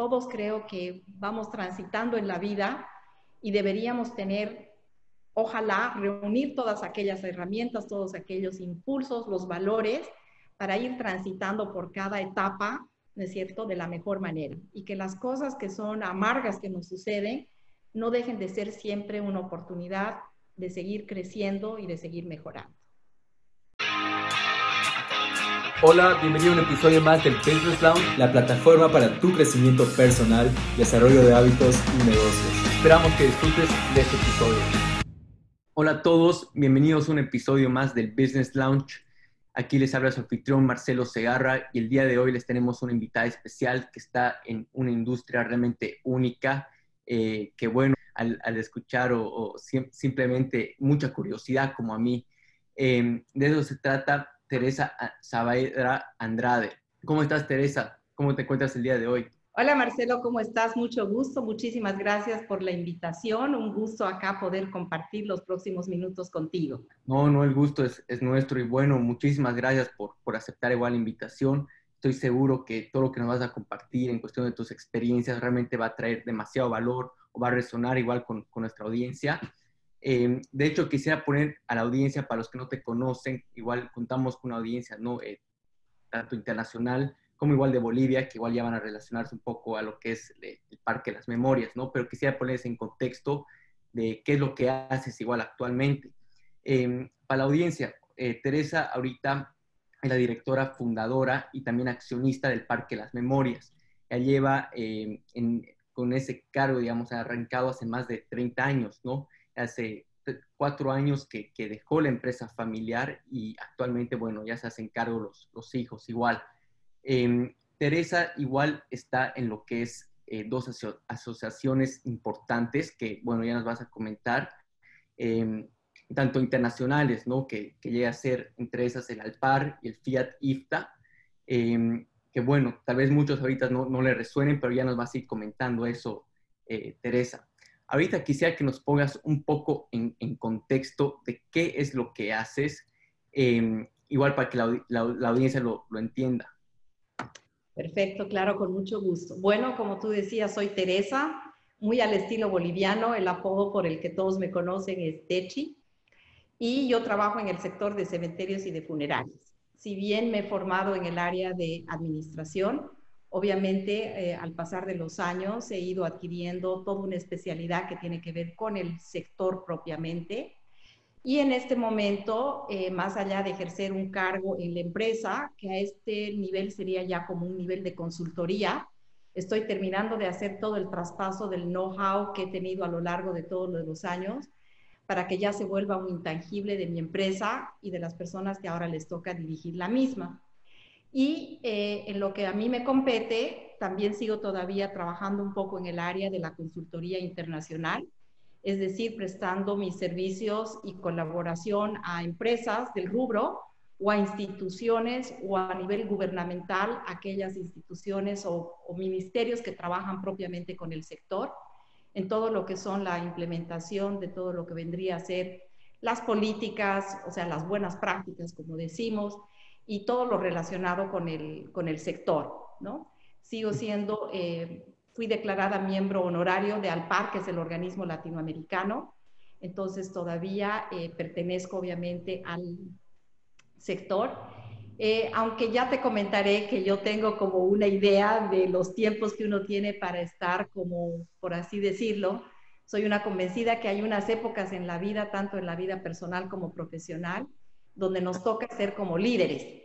todos creo que vamos transitando en la vida y deberíamos tener, ojalá, reunir todas aquellas herramientas, todos aquellos impulsos, los valores para ir transitando por cada etapa, ¿no es cierto?, de la mejor manera. Y que las cosas que son amargas que nos suceden no dejen de ser siempre una oportunidad de seguir creciendo y de seguir mejorando. Hola, bienvenido a un episodio más del Business Lounge, la plataforma para tu crecimiento personal, desarrollo de hábitos y negocios. Esperamos que disfrutes de este episodio. Hola a todos, bienvenidos a un episodio más del Business Lounge. Aquí les habla su anfitrión Marcelo Segarra y el día de hoy les tenemos una invitada especial que está en una industria realmente única, eh, que bueno, al, escuchar o, simplemente mucha curiosidad como a mí, eh, de eso se trata Teresa Saavedra Andrade. ¿Cómo estás, Teresa? ¿Cómo te encuentras el día de hoy? Hola, Marcelo, ¿cómo estás? Mucho gusto. Muchísimas gracias por la invitación. Un gusto acá poder compartir los próximos minutos contigo. No, no, el gusto es, nuestro y bueno, muchísimas gracias por, por aceptar igual la invitación. Estoy seguro que todo lo que nos vas a compartir en cuestión de tus experiencias realmente va a traer demasiado valor o va a resonar igual con, con nuestra audiencia. Em, de hecho, quisiera poner a la audiencia, para los que no te conocen, igual contamos con una audiencia, ¿no? Eh, tanto internacional como igual de Bolivia, que igual ya van a relacionarse un poco a lo que es el, Parque de las Memorias, ¿no? Pero quisiera ponerse en contexto de qué es lo que haces igual actualmente. Em, para la audiencia, eh, Teresa ahorita es la directora fundadora y también accionista del Parque de las Memorias. Ella lleva em, con ese cargo, digamos, arrancado hace más de 30 años, ¿no? Hace cuatro años que, dejó la empresa familiar y actualmente, bueno, ya se hacen cargo los, los hijos igual. Em, Teresa igual está en lo que es eh, dos asociaciones importantes que, bueno, ya nos vas a comentar, em, tanto internacionales, ¿no? Que, que, llega a ser entre esas el Alpar y el Fiat IFTA, em, que bueno, tal vez muchos ahorita no, no le resuenen, pero ya nos vas a ir comentando eso, eh, Teresa. Ahorita quisiera que nos pongas un poco en, contexto de qué es lo que haces, em, igual para que la, audiencia lo, entienda. Perfecto, claro, con mucho gusto. Bueno, como tú decías, soy Teresa, muy al estilo boliviano, el apodo por el que todos me conocen es Techi, y yo trabajo en el sector de cementerios y de funerarias. Si bien me he formado en el área de administración, Obviamente, eh, al pasar de los años, he ido adquiriendo toda una especialidad que tiene que ver con el sector propiamente. Y en este momento, eh, más allá de ejercer un cargo en la empresa, que a este nivel sería ya como un nivel de consultoría, estoy terminando de hacer todo el traspaso del know-how que he tenido a lo largo de todos los años para que ya se vuelva un intangible de mi empresa y de las personas que ahora les toca dirigir la misma. Y eh, en lo que a mí me compete, también sigo todavía trabajando un poco en el área de la consultoría internacional, es decir, prestando mis servicios y colaboración a empresas del rubro o a instituciones o a nivel gubernamental, aquellas instituciones o, o ministerios que trabajan propiamente con el sector, en todo lo que son la implementación de todo lo que vendría a ser las políticas, o sea, las buenas prácticas, como decimos, y todo lo relacionado con el, con el sector, ¿no? Sigo siendo, eh, fui declarada miembro honorario de ALPAR, que es el organismo latinoamericano, entonces todavía eh, pertenezco obviamente al sector. Eh, aunque ya te comentaré que yo tengo como una idea de los tiempos que uno tiene para estar como, por así decirlo, soy una convencida que hay unas épocas en la vida, tanto en la vida personal como profesional, donde nos toca ser como líderes.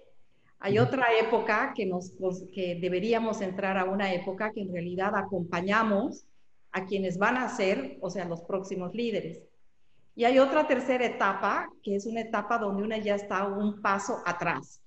Hay otra época que, nos, que deberíamos entrar a una época que en realidad acompañamos a quienes van a ser, o sea, los próximos líderes. Y hay otra tercera etapa, que es una etapa donde una ya está un paso atrás.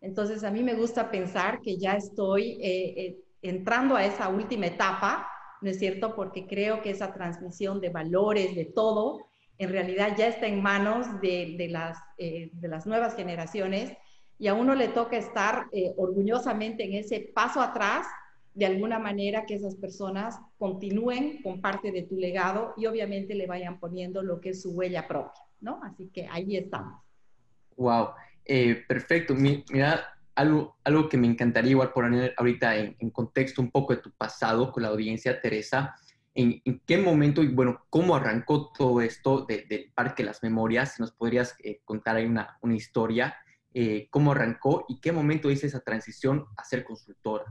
Entonces, a mí me gusta pensar que ya estoy eh, eh, entrando a esa última etapa, ¿no es cierto? Porque creo que esa transmisión de valores, de todo, en realidad ya está en manos de, las, eh, de las nuevas generaciones y a uno le toca estar eh, orgullosamente en ese paso atrás, de alguna manera que esas personas continúen con parte de tu legado y obviamente le vayan poniendo lo que es su huella propia, ¿no? Así que ahí estamos. Wow, eh, perfecto. Mira, algo, algo que me encantaría igual poner ahorita en, contexto un poco de tu pasado con la audiencia, Teresa. ¿En, qué momento y bueno, cómo arrancó todo esto del Parque Las Memorias? Si nos podrías eh, contar ahí una, una historia, eh, cómo arrancó y qué momento hice esa transición a ser consultora.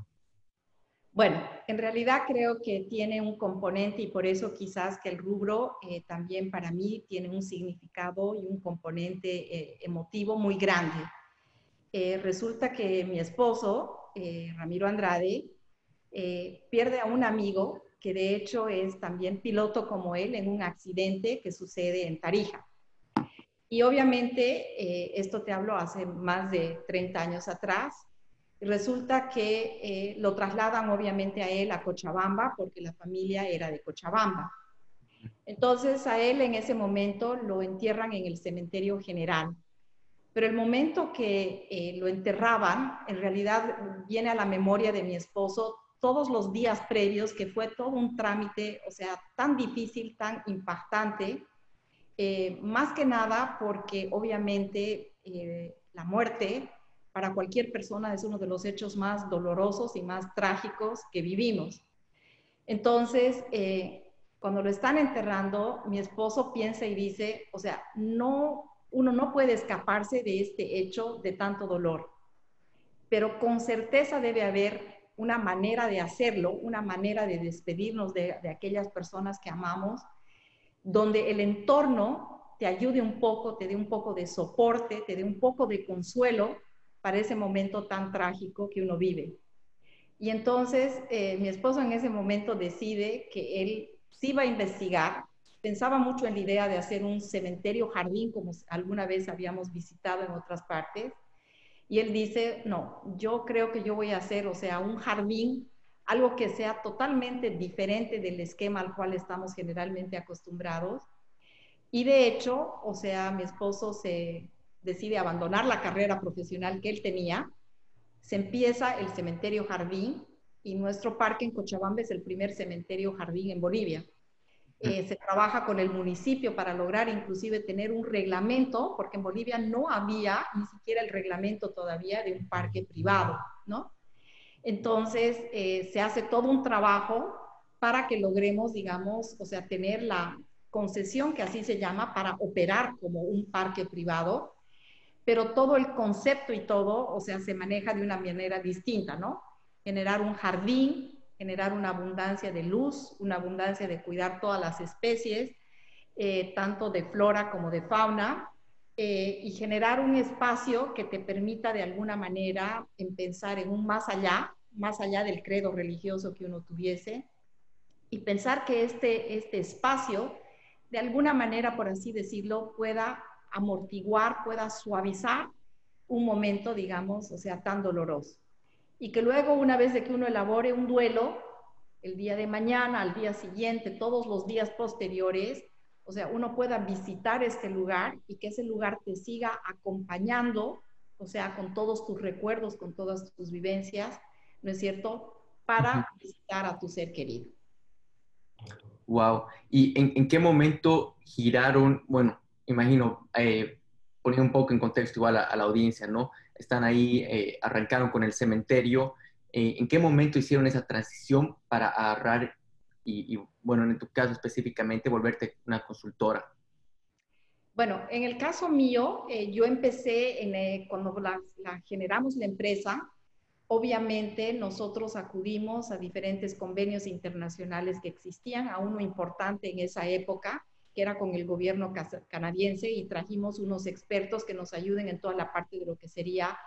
Bueno, en realidad creo que tiene un componente y por eso quizás que el rubro eh, también para mí tiene un significado y un componente eh, emotivo muy grande. Eh, resulta que mi esposo, Ramiro Andrade, pierde a un amigo que de hecho es también piloto como él en un accidente que sucede en Tarija. Y obviamente, esto te hablo hace más de 30 años atrás, resulta que eh, lo trasladan obviamente a él a Cochabamba porque la familia era de Cochabamba. Entonces a él en ese momento lo entierran en el cementerio general. Pero el momento que eh, lo enterraban, en realidad viene a la memoria de mi esposo todos los días previos, que fue todo un trámite, o sea, tan difícil, tan impactante, eh, más que nada porque obviamente la muerte para cualquier persona es uno de los hechos más dolorosos y más trágicos que vivimos. Entonces, eh, cuando lo están enterrando, mi esposo piensa y dice, o sea, no, uno no puede escaparse de este hecho de tanto dolor, pero con certeza debe haber una manera de hacerlo, una manera de despedirnos de, aquellas personas que amamos, donde el entorno te ayude un poco, te dé un poco de soporte, te dé un poco de consuelo para ese momento tan trágico que uno vive. Y entonces eh, mi esposo en ese momento decide que él sí va a investigar. Pensaba mucho en la idea de hacer un cementerio jardín como alguna vez habíamos visitado en otras partes. Y él dice, no, yo creo que yo voy a hacer, o sea, un jardín, algo que sea totalmente diferente del esquema al cual estamos generalmente acostumbrados. Y de hecho, o sea, mi esposo se, decide abandonar la carrera profesional que él tenía, se empieza el cementerio jardín y nuestro parque en Cochabamba es el primer cementerio jardín en Bolivia. Eh, se trabaja con el municipio para lograr inclusive tener un reglamento, porque en Bolivia no había ni siquiera el reglamento todavía de un parque privado, ¿no? Entonces, eh, se hace todo un trabajo para que logremos, digamos, o sea, tener la concesión, que así se llama, para operar como un parque privado, pero todo el concepto y todo, o sea, se maneja de una manera distinta, ¿no? Generar un jardín, generar una abundancia de luz, una abundancia de cuidar todas las especies, eh, tanto de flora como de fauna, eh, y generar un espacio que te permita de alguna manera en pensar en un más allá, más allá del credo religioso que uno tuviese, y pensar que este, este espacio, de alguna manera, por así decirlo, pueda amortiguar, pueda suavizar un momento, digamos, o sea, tan doloroso. Y que luego, una vez de que uno elabore un duelo, el día de mañana, al día siguiente, todos los días posteriores, o sea, uno pueda visitar este lugar y que ese lugar te siga acompañando, o sea, con todos tus recuerdos, con todas tus vivencias, ¿no es cierto? Para visitar a tu ser querido. Wow. ¿Y en, en qué momento giraron, bueno, imagino, eh, poniendo un poco en contexto igual a, la audiencia, ¿no? Están ahí, eh, arrancaron con el cementerio. Eh, ¿En qué momento hicieron esa transición para agarrar y, bueno, en tu caso específicamente, volverte una consultora? Bueno, en el caso mío, yo empecé en, cuando la, generamos la empresa, obviamente nosotros acudimos a diferentes convenios internacionales que existían, a uno importante en esa época, que era con el gobierno canadiense y trajimos unos expertos que nos ayuden en toda la parte de lo que sería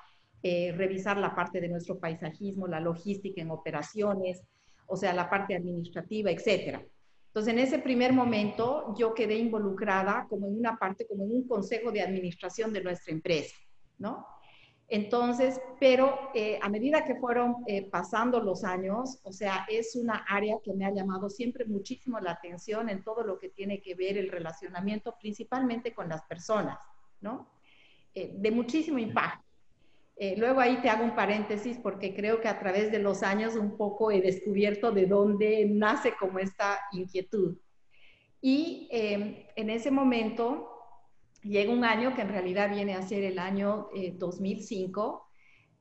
eh, revisar la parte de nuestro paisajismo, la logística en operaciones, o sea, la parte administrativa, etcétera. Entonces, en ese primer momento, yo quedé involucrada como en una parte, como en un consejo de administración de nuestra empresa, ¿no? Entonces, pero eh, a medida que fueron eh, pasando los años, o sea, es una área que me ha llamado siempre muchísimo la atención en todo lo que tiene que ver el relacionamiento, principalmente con las personas, ¿no? Eh, de muchísimo impacto. luego ahí te hago un paréntesis porque creo que a través de los años un poco he descubierto de dónde nace como esta inquietud. Y en ese momento llega un año que en realidad viene a ser el año 2005,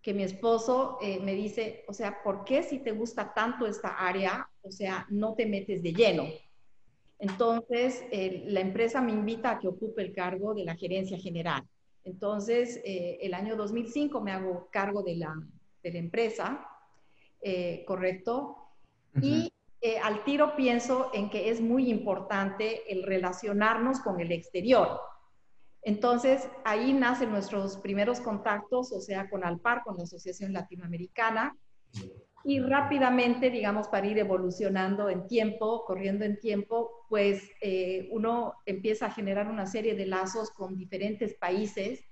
que mi esposo eh, me dice, o sea, ¿por qué si te gusta tanto esta área, o sea, no te metes de lleno? Entonces, la empresa me invita a que ocupe el cargo de la gerencia general. Entonces, eh, el año 2005 me hago cargo de la, de la empresa, eh, ¿correcto? Y al tiro pienso en que es muy importante el relacionarnos con el exterior. Entonces, ahí nacen nuestros primeros contactos, o sea, con Alpar, con la Asociación Latinoamericana, y rápidamente, digamos, para ir evolucionando en tiempo, corriendo en tiempo, pues eh, uno empieza a generar una serie de lazos con diferentes países,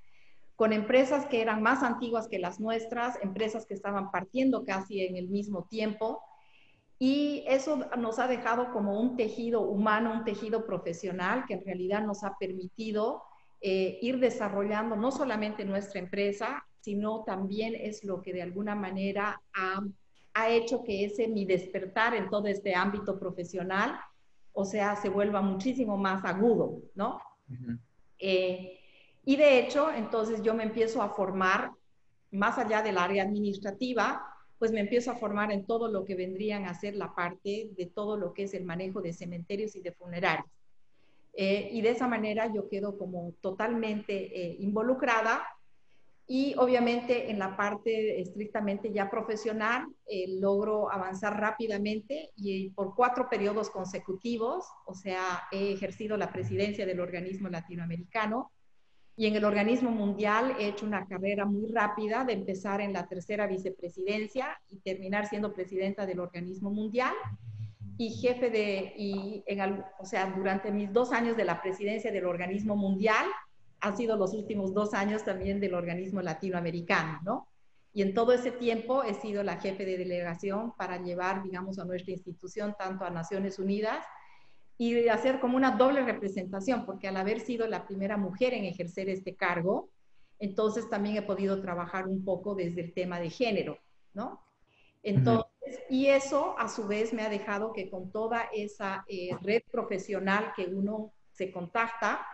con empresas que eran más antiguas que las nuestras, empresas que estaban partiendo casi en el mismo tiempo, y eso nos ha dejado como un tejido humano, un tejido profesional que en realidad nos ha permitido eh, ir desarrollando no solamente nuestra empresa, sino también es lo que de alguna manera ha, ha hecho que ese mi despertar en todo este ámbito profesional, o sea, se vuelva muchísimo más agudo, ¿no? Eh, y de hecho, entonces yo me empiezo a formar, más allá del área administrativa, pues me empiezo a formar en todo lo que vendrían a ser la parte de todo lo que es el manejo de cementerios y de funerarios. Eh, y de esa manera yo quedo como totalmente eh, involucrada y obviamente en la parte estrictamente ya profesional eh, logro avanzar rápidamente y por cuatro periodos consecutivos, o sea, he ejercido la presidencia del organismo latinoamericano y en el organismo mundial he hecho una carrera muy rápida de empezar en la tercera vicepresidencia y terminar siendo presidenta del organismo mundial y jefe de, y en, o sea, durante mis dos años de la presidencia del organismo mundial, han sido los últimos dos años también del organismo latinoamericano, ¿no? Y en todo ese tiempo he sido la jefe de delegación para llevar, digamos, a nuestra institución tanto a Naciones Unidas y hacer como una doble representación, porque al haber sido la primera mujer en ejercer este cargo, entonces también he podido trabajar un poco desde el tema de género, ¿no? Entonces, y eso a su vez me ha dejado que con toda esa eh, red profesional que uno se contacta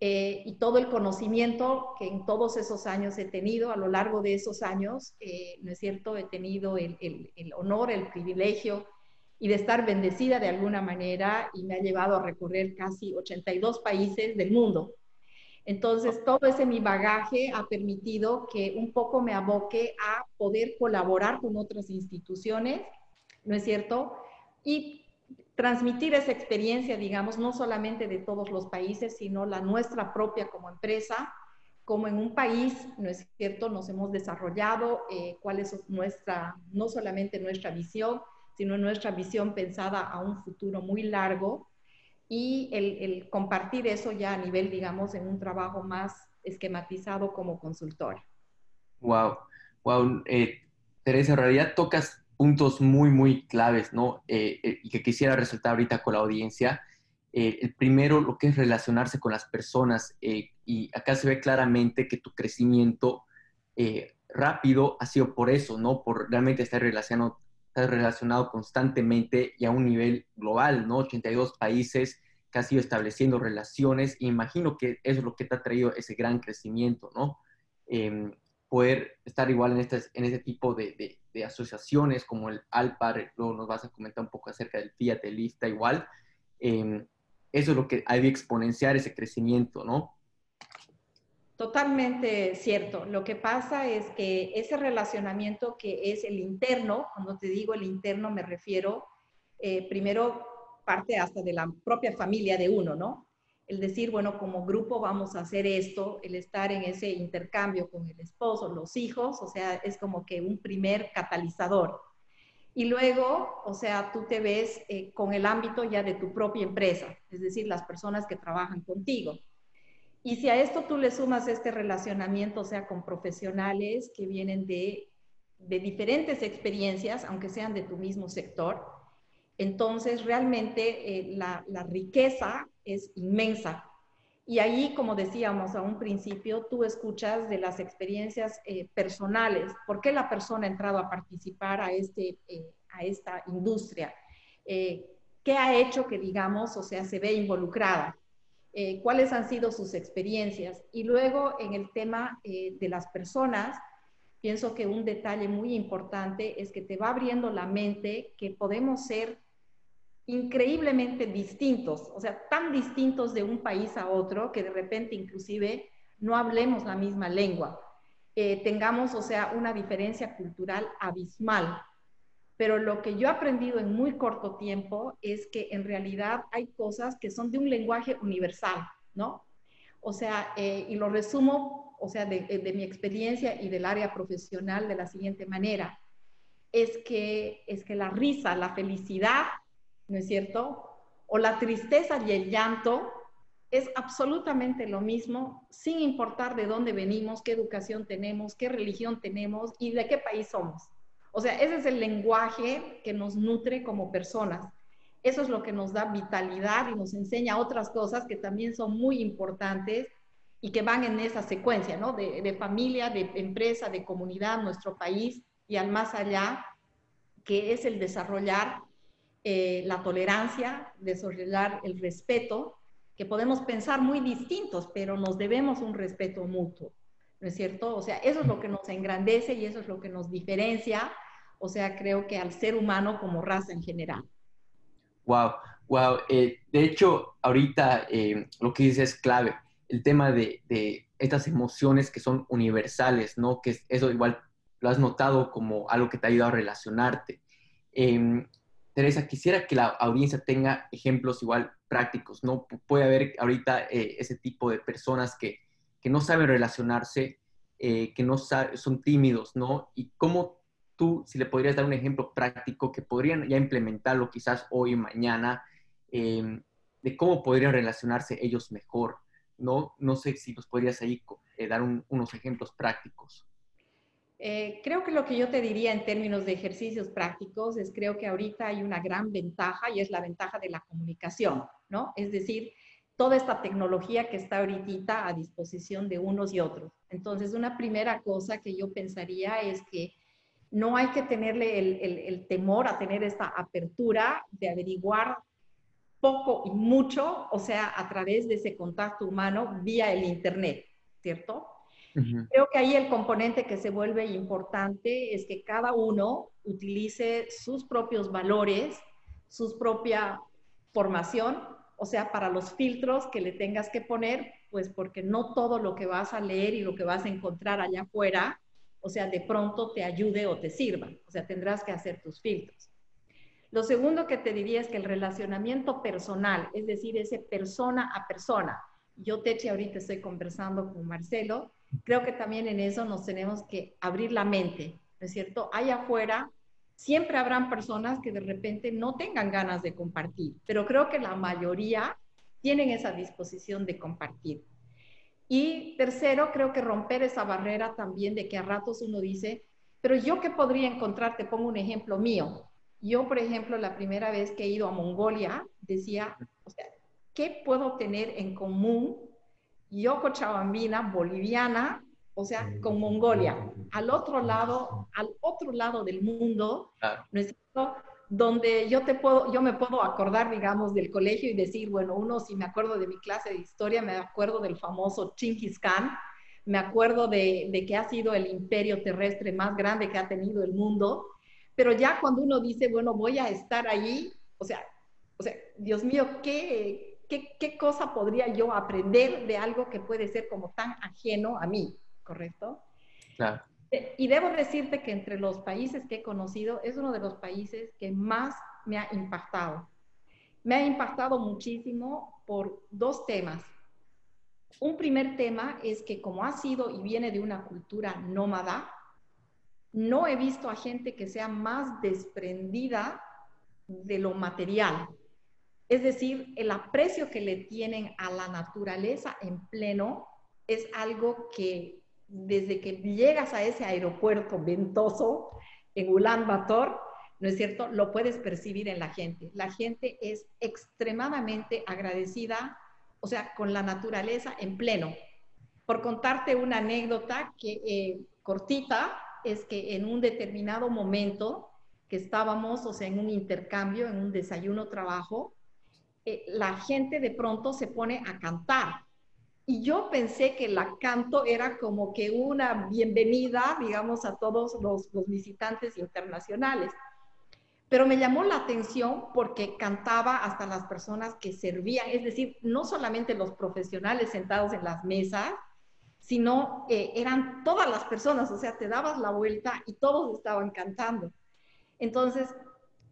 eh, y todo el conocimiento que en todos esos años he tenido, a lo largo de esos años, eh, ¿no es cierto? He tenido el, el, honor, el privilegio y de estar bendecida de alguna manera y me ha llevado a recorrer casi 82 países del mundo. Entonces, todo ese mi bagaje ha permitido que un poco me aboque a poder colaborar con otras instituciones, ¿no es cierto? Y transmitir esa experiencia, digamos, no solamente de todos los países, sino la nuestra propia como empresa, como en un país, ¿no es cierto? Nos hemos desarrollado, eh, cuál es nuestra, no solamente nuestra visión, sino nuestra visión pensada a un futuro muy largo, y el, compartir eso ya a nivel, digamos, en un trabajo más esquematizado como consultora. Wow, wow. Eh, Teresa, en realidad tocas puntos muy, muy claves, ¿no? Eh, eh, y que quisiera resaltar ahorita con la audiencia. el primero, lo que es relacionarse con las personas. y acá se ve claramente que tu crecimiento rápido ha sido por eso, ¿no? Por realmente estar relacionado relacionado constantemente y a un nivel global, ¿no? 82 países que has ido estableciendo relaciones. imagino que eso es lo que te ha traído ese gran crecimiento, ¿no? Em, poder estar igual en este, en este tipo de, asociaciones como el Alpar, luego nos vas a comentar un poco acerca del Fiat, el Lista, igual. Em, eso es lo que hay de exponenciar ese crecimiento, ¿no? Totalmente cierto. Lo que pasa es que ese relacionamiento que es el interno, cuando te digo el interno me refiero, eh, primero parte hasta de la propia familia de uno, ¿no? El decir, bueno, como grupo vamos a hacer esto, el estar en ese intercambio con el esposo, los hijos, o sea, es como que un primer catalizador. Y luego, o sea, tú te ves eh, con el ámbito ya de tu propia empresa, es decir, las personas que trabajan contigo. Y si a esto tú le sumas este relacionamiento, o sea, con profesionales que vienen de, de diferentes experiencias, aunque sean de tu mismo sector, entonces realmente eh, la, la, riqueza es inmensa. Y ahí, como decíamos a un principio, tú escuchas de las experiencias eh, personales, por qué la persona ha entrado a participar a, este, eh, a esta industria, qué ha hecho que, digamos, o sea, se ve involucrada. Eh, cuáles han sido sus experiencias. Y luego en el tema eh, de las personas, pienso que un detalle muy importante es que te va abriendo la mente que podemos ser increíblemente distintos, o sea, tan distintos de un país a otro que de repente inclusive no hablemos la misma lengua, eh, tengamos, o sea, una diferencia cultural abismal. Pero lo que yo he aprendido en muy corto tiempo es que en realidad hay cosas que son de un lenguaje universal, ¿no? O sea, eh, y lo resumo, o sea, de, de mi experiencia y del área profesional de la siguiente manera. Es que, es que la risa, la felicidad, ¿no es cierto? O la tristeza y el llanto es absolutamente lo mismo, sin importar de dónde venimos, qué educación tenemos, qué religión tenemos y de qué país somos. O sea, ese es el lenguaje que nos nutre como personas. Eso es lo que nos da vitalidad y nos enseña otras cosas que también son muy importantes y que van en esa secuencia, ¿no? De, familia, de empresa, de comunidad, nuestro país y al más allá, que es el desarrollar eh, la tolerancia, desarrollar el respeto, que podemos pensar muy distintos, pero nos debemos un respeto mutuo, ¿no es cierto? O sea, eso es lo que nos engrandece y eso es lo que nos diferencia, o sea, creo que al ser humano como raza en general. Wow, wow. Eh, de hecho, ahorita eh, lo que dices es clave, el tema de, de, estas emociones que son universales, ¿no? Que eso igual lo has notado como algo que te ha ayudado a relacionarte. Eh, Teresa, quisiera que la audiencia tenga ejemplos igual prácticos, ¿no? Puede haber ahorita eh, ese tipo de personas que, que no saben relacionarse, eh, que no son tímidos, ¿no? Y cómo tú, si le podrías dar un ejemplo práctico que podrían ya implementarlo quizás hoy mañana, eh, de cómo podrían relacionarse ellos mejor, ¿no? No sé si nos podrías ahí dar unos ejemplos prácticos. Eh, creo que lo que yo te diría en términos de ejercicios prácticos es creo que ahorita hay una gran ventaja y es la ventaja de la comunicación, ¿no? Es decir, toda esta tecnología que está ahorita a disposición de unos y otros. Entonces, una primera cosa que yo pensaría es que no hay que tenerle el, el, el temor a tener esta apertura de averiguar poco y mucho, o sea, a través de ese contacto humano vía el Internet, ¿cierto? Creo que ahí el componente que se vuelve importante es que cada uno utilice sus propios valores, su propia formación, o sea, para los filtros que le tengas que poner, pues porque no todo lo que vas a leer y lo que vas a encontrar allá afuera, o sea, de pronto te ayude o te sirva, o sea, tendrás que hacer tus filtros. Lo segundo que te diría es que el relacionamiento personal, es decir, ese persona a persona, yo, Teche, ahorita estoy conversando con Marcelo, creo que también en eso nos tenemos que abrir la mente, ¿no es cierto? Allá afuera siempre habrán personas que de repente no tengan ganas de compartir, pero creo que la mayoría tienen esa disposición de compartir. Y tercero, creo que romper esa barrera también de que a ratos uno dice, pero yo qué podría encontrar, te pongo un ejemplo mío. Yo, por ejemplo, la primera vez que he ido a Mongolia, decía, o sea, ¿qué puedo tener en común yo cochabambina, boliviana, o sea, con Mongolia, al otro lado, al otro lado del mundo, ¿no es cierto? Donde yo te puedo, yo me puedo acordar, digamos, del colegio y decir, bueno, uno, si me acuerdo de mi clase de historia, me acuerdo del famoso Chinggis Khan, me acuerdo de, de que ha sido el imperio terrestre más grande que ha tenido el mundo, pero ya cuando uno dice, bueno, voy a estar allí, o sea, o sea, Dios mío, qué, ¿qué, cosa podría yo aprender de algo que puede ser como tan ajeno a mí? ¿Correcto? Claro. Eh, y debo decirte que entre los países que he conocido es uno de los países que más me ha impactado. Me ha impactado muchísimo por dos temas. Un primer tema es que como ha sido y viene de una cultura nómada, no he visto a gente que sea más desprendida de lo material. Es decir, el aprecio que le tienen a la naturaleza en pleno es algo que desde que llegas a ese aeropuerto ventoso en Ulan Bator, ¿no es cierto? Lo puedes percibir en la gente. La gente es extremadamente agradecida, o sea, con la naturaleza en pleno. Por contarte una anécdota que eh, cortita, es que en un determinado momento que estábamos, o sea, en un intercambio, en un desayuno trabajo, eh, la gente de pronto se pone a cantar. Y yo pensé que la canto era como que una bienvenida, digamos, a todos los, visitantes internacionales. Pero me llamó la atención porque cantaba hasta las personas que servían, es decir, no solamente los profesionales sentados en las mesas, sino eh, eran todas las personas, o sea, te dabas la vuelta y todos estaban cantando. Entonces,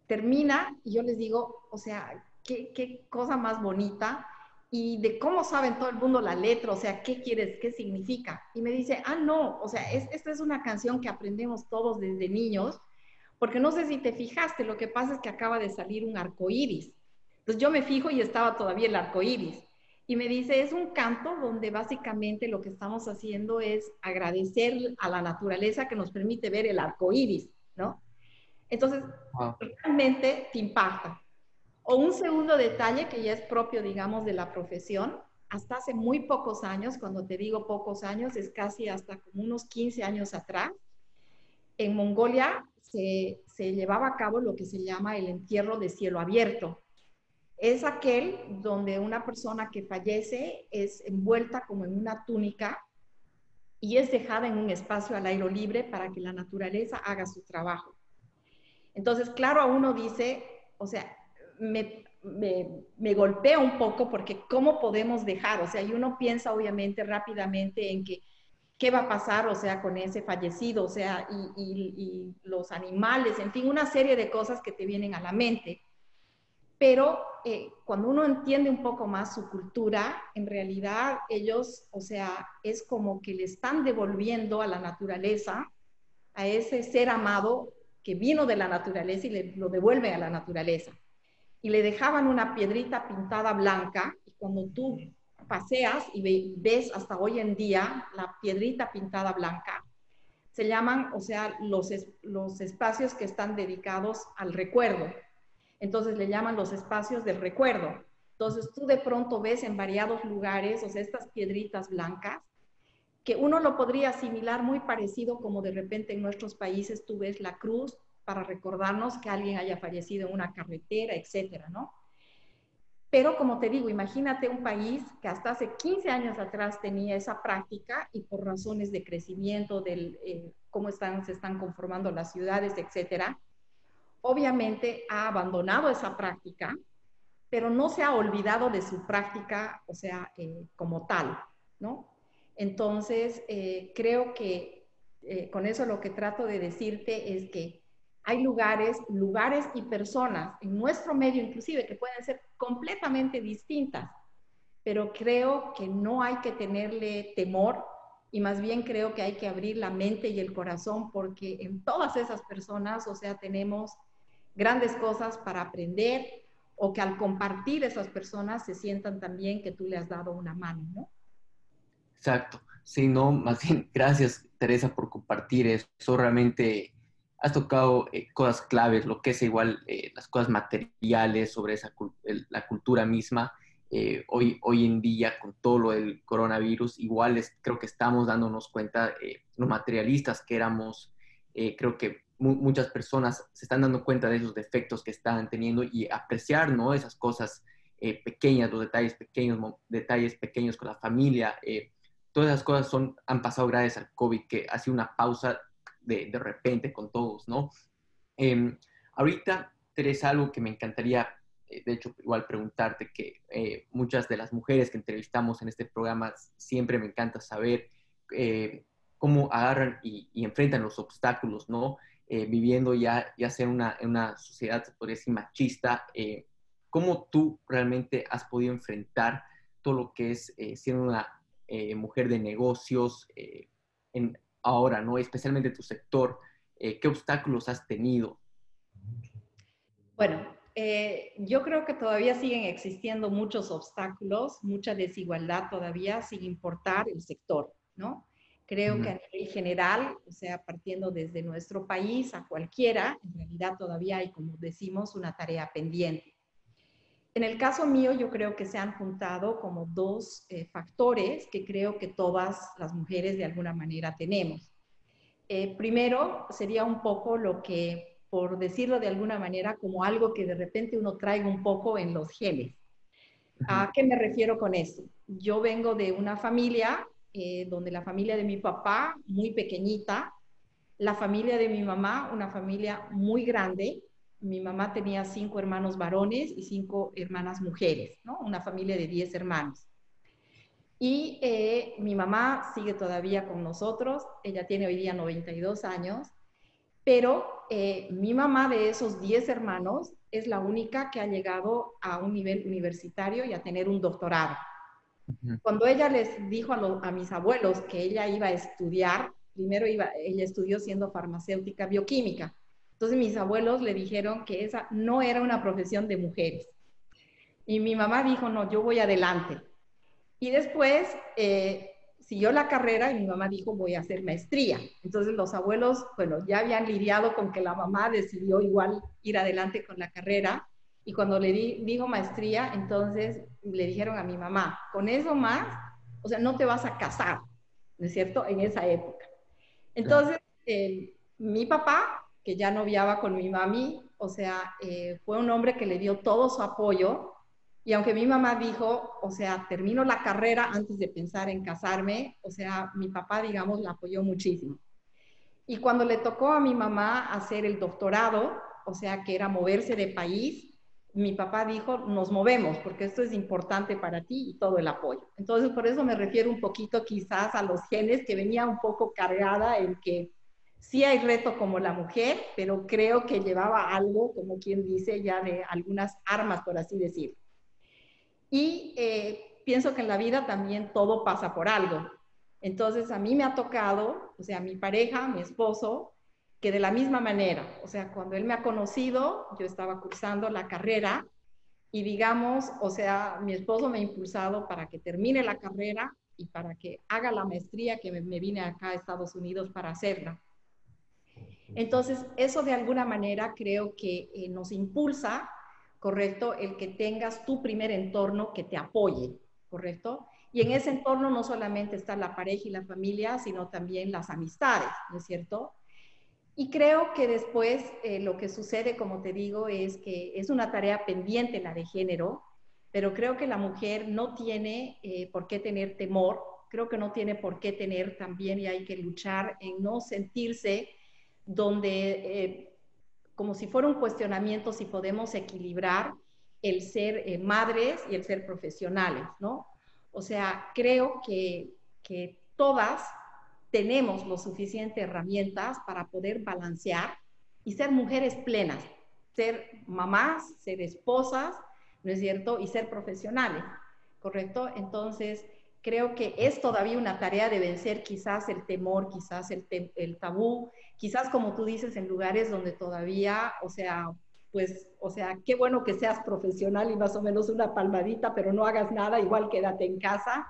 termina y yo les digo, o sea, qué, qué cosa más bonita y de cómo saben todo el mundo la letra, o sea, ¿qué quieres? ¿Qué significa? Y me dice, ah, no, o sea, esta es una canción que aprendemos todos desde niños, porque no sé si te fijaste, lo que pasa es que acaba de salir un arco iris. Entonces yo me fijo y estaba todavía el arco iris. Y me dice, es un canto donde básicamente lo que estamos haciendo es agradecer a la naturaleza que nos permite ver el arco iris, ¿no? Entonces, realmente te impacta. O un segundo detalle que ya es propio, digamos, de la profesión, hasta hace muy pocos años, cuando te digo pocos años, es casi hasta como unos 15 años atrás, en Mongolia se, se llevaba a cabo lo que se llama el entierro de cielo abierto. Es aquel donde una persona que fallece es envuelta como en una túnica y es dejada en un espacio al aire libre para que la naturaleza haga su trabajo. Entonces, claro, a uno dice, o sea, me, golpea un poco porque cómo podemos dejar, o sea, y uno piensa obviamente rápidamente en que qué va a pasar, o sea, con ese fallecido, o sea, y, los animales, en fin, una serie de cosas que te vienen a la mente. Pero eh, cuando uno entiende un poco más su cultura, en realidad ellos, o sea, es como que le están devolviendo a la naturaleza, a ese ser amado que vino de la naturaleza y lo devuelve a la naturaleza y le dejaban una piedrita pintada blanca y cuando tú paseas y ves hasta hoy en día la piedrita pintada blanca, se llaman, o sea, los, los espacios que están dedicados al recuerdo. Entonces le llaman los espacios del recuerdo. Entonces tú de pronto ves en variados lugares, o sea, estas piedritas blancas, que uno lo podría asimilar muy parecido como de repente en nuestros países tú ves la cruz para recordarnos que alguien haya fallecido en una carretera, etcétera, ¿no? Pero como te digo, imagínate un país que hasta hace 15 años atrás tenía esa práctica y por razones de crecimiento, del eh, cómo están, se están conformando las ciudades, etcétera, obviamente ha abandonado esa práctica, pero no se ha olvidado de su práctica, o sea, eh, como tal, ¿no? Entonces, eh, creo que con eso lo que trato de decirte es que hay lugares, lugares y personas en nuestro medio inclusive que pueden ser completamente distintas, pero creo que no hay que tenerle temor y más bien creo que hay que abrir la mente y el corazón porque en todas esas personas, o sea, tenemos grandes cosas para aprender o que al compartir esas personas se sientan también que tú le has dado una mano, ¿no? Exacto. Sí, no, más bien, gracias Teresa por compartir eso. Realmente has tocado eh, cosas claves, lo que es igual eh, las cosas materiales sobre esa, la cultura misma. Eh, hoy, hoy en día, con todo lo del coronavirus, igual creo que estamos dándonos cuenta, los materialistas que éramos, creo que muchas personas se están dando cuenta de esos defectos que están teniendo y apreciar ¿no? esas cosas pequeñas, los detalles pequeños, detalles pequeños con la familia. todas esas cosas son, han pasado gracias al COVID, que ha sido una pausa de, de repente con todos, ¿no? Eh, ahorita, Teresa, algo que me encantaría, eh, de hecho, igual preguntarte, que eh, muchas de las mujeres que entrevistamos en este programa, siempre me encanta saber eh, cómo agarran y, enfrentan los obstáculos, ¿no? viviendo ya, ya sea una, en una sociedad, se podría decir, machista, ¿cómo tú realmente has podido enfrentar todo lo que es siendo una mujer de negocios en, ahora, ¿no? Especialmente tu sector, eh, ¿qué obstáculos has tenido? Bueno, eh, yo creo que todavía siguen existiendo muchos obstáculos, mucha desigualdad todavía, sin importar el sector, ¿no? Creo que a nivel general, o sea, partiendo desde nuestro país a cualquiera, en realidad todavía hay, como decimos, una tarea pendiente. En el caso mío, yo creo que se han juntado como dos eh, factores que creo que todas las mujeres de alguna manera tenemos. Eh, primero, sería un poco lo que, por decirlo de alguna manera, como algo que de repente uno traiga un poco en los genes. ¿A qué me refiero con esto? Yo vengo de una familia eh, donde la familia de mi papá, muy pequeñita, la familia de mi mamá, una familia muy grande. Mi mamá tenía cinco hermanos varones y cinco hermanas mujeres, ¿no? Una familia de diez hermanos. Y eh, mi mamá sigue todavía con nosotros, ella tiene hoy día 92 años, pero eh, mi mamá de esos 10 hermanos es la única que ha llegado a un nivel universitario y a tener un doctorado. Cuando ella les dijo a, mis abuelos que ella iba a estudiar, primero iba, ella estudió siendo farmacéutica bioquímica. Entonces mis abuelos le dijeron que esa no era una profesión de mujeres. Y mi mamá dijo, no, yo voy adelante. Y después eh, siguió la carrera y mi mamá dijo, voy a hacer maestría. Entonces los abuelos, bueno, ya habían lidiado con que la mamá decidió igual ir adelante con la carrera. Y cuando le di, dijo maestría, entonces le dijeron a mi mamá, con eso más, o sea, no te vas a casar, ¿no es cierto? En esa época. Entonces, mi papá, que ya noviaba con mi mami, o sea, eh, fue un hombre que le dio todo su apoyo y aunque mi mamá dijo, o sea, termino la carrera antes de pensar en casarme, o sea, mi papá, digamos, la apoyó muchísimo. Y cuando le tocó a mi mamá hacer el doctorado, o sea, que era moverse de país, mi papá dijo, nos movemos, porque esto es importante para ti y todo el apoyo. Entonces, por eso me refiero un poquito quizás a los genes que venía un poco cargada en que sí hay reto como la mujer, pero creo que llevaba algo, como quien dice, ya de algunas armas, por así decirlo. Y eh, pienso que en la vida también todo pasa por algo. Entonces a mí me ha tocado, o sea, mi pareja, mi esposo, que de la misma manera, o sea, cuando él me ha conocido, yo estaba cursando la carrera y digamos, o sea, mi esposo me ha impulsado para que termine la carrera y para que haga la maestría que me, vine acá a Estados Unidos para hacerla. Entonces, eso de alguna manera creo que eh, nos impulsa ¿correcto? El que tengas tu primer entorno que te apoye, ¿correcto? Y en ese entorno no solamente está la pareja y la familia, sino también las amistades, ¿no es cierto? Y creo que después eh, lo que sucede, como te digo, es que es una tarea pendiente la de género, pero creo que la mujer no tiene eh, por qué tener temor, creo que no tiene por qué tener también y hay que luchar en no sentirse donde eh, como si fuera un cuestionamiento si podemos equilibrar el ser eh, madres y el ser profesionales, ¿no? O sea, creo que, que todas tenemos lo suficiente herramientas para poder balancear y ser mujeres plenas, ser mamás, ser esposas, ¿no es cierto? Y ser profesionales, ¿correcto? Entonces, creo que es todavía una tarea de vencer quizás el temor, quizás el, el tabú, quizás como tú dices, en lugares donde todavía, o sea, pues, o sea, qué bueno que seas profesional y más o menos una palmadita, pero no hagas nada, igual quédate en casa.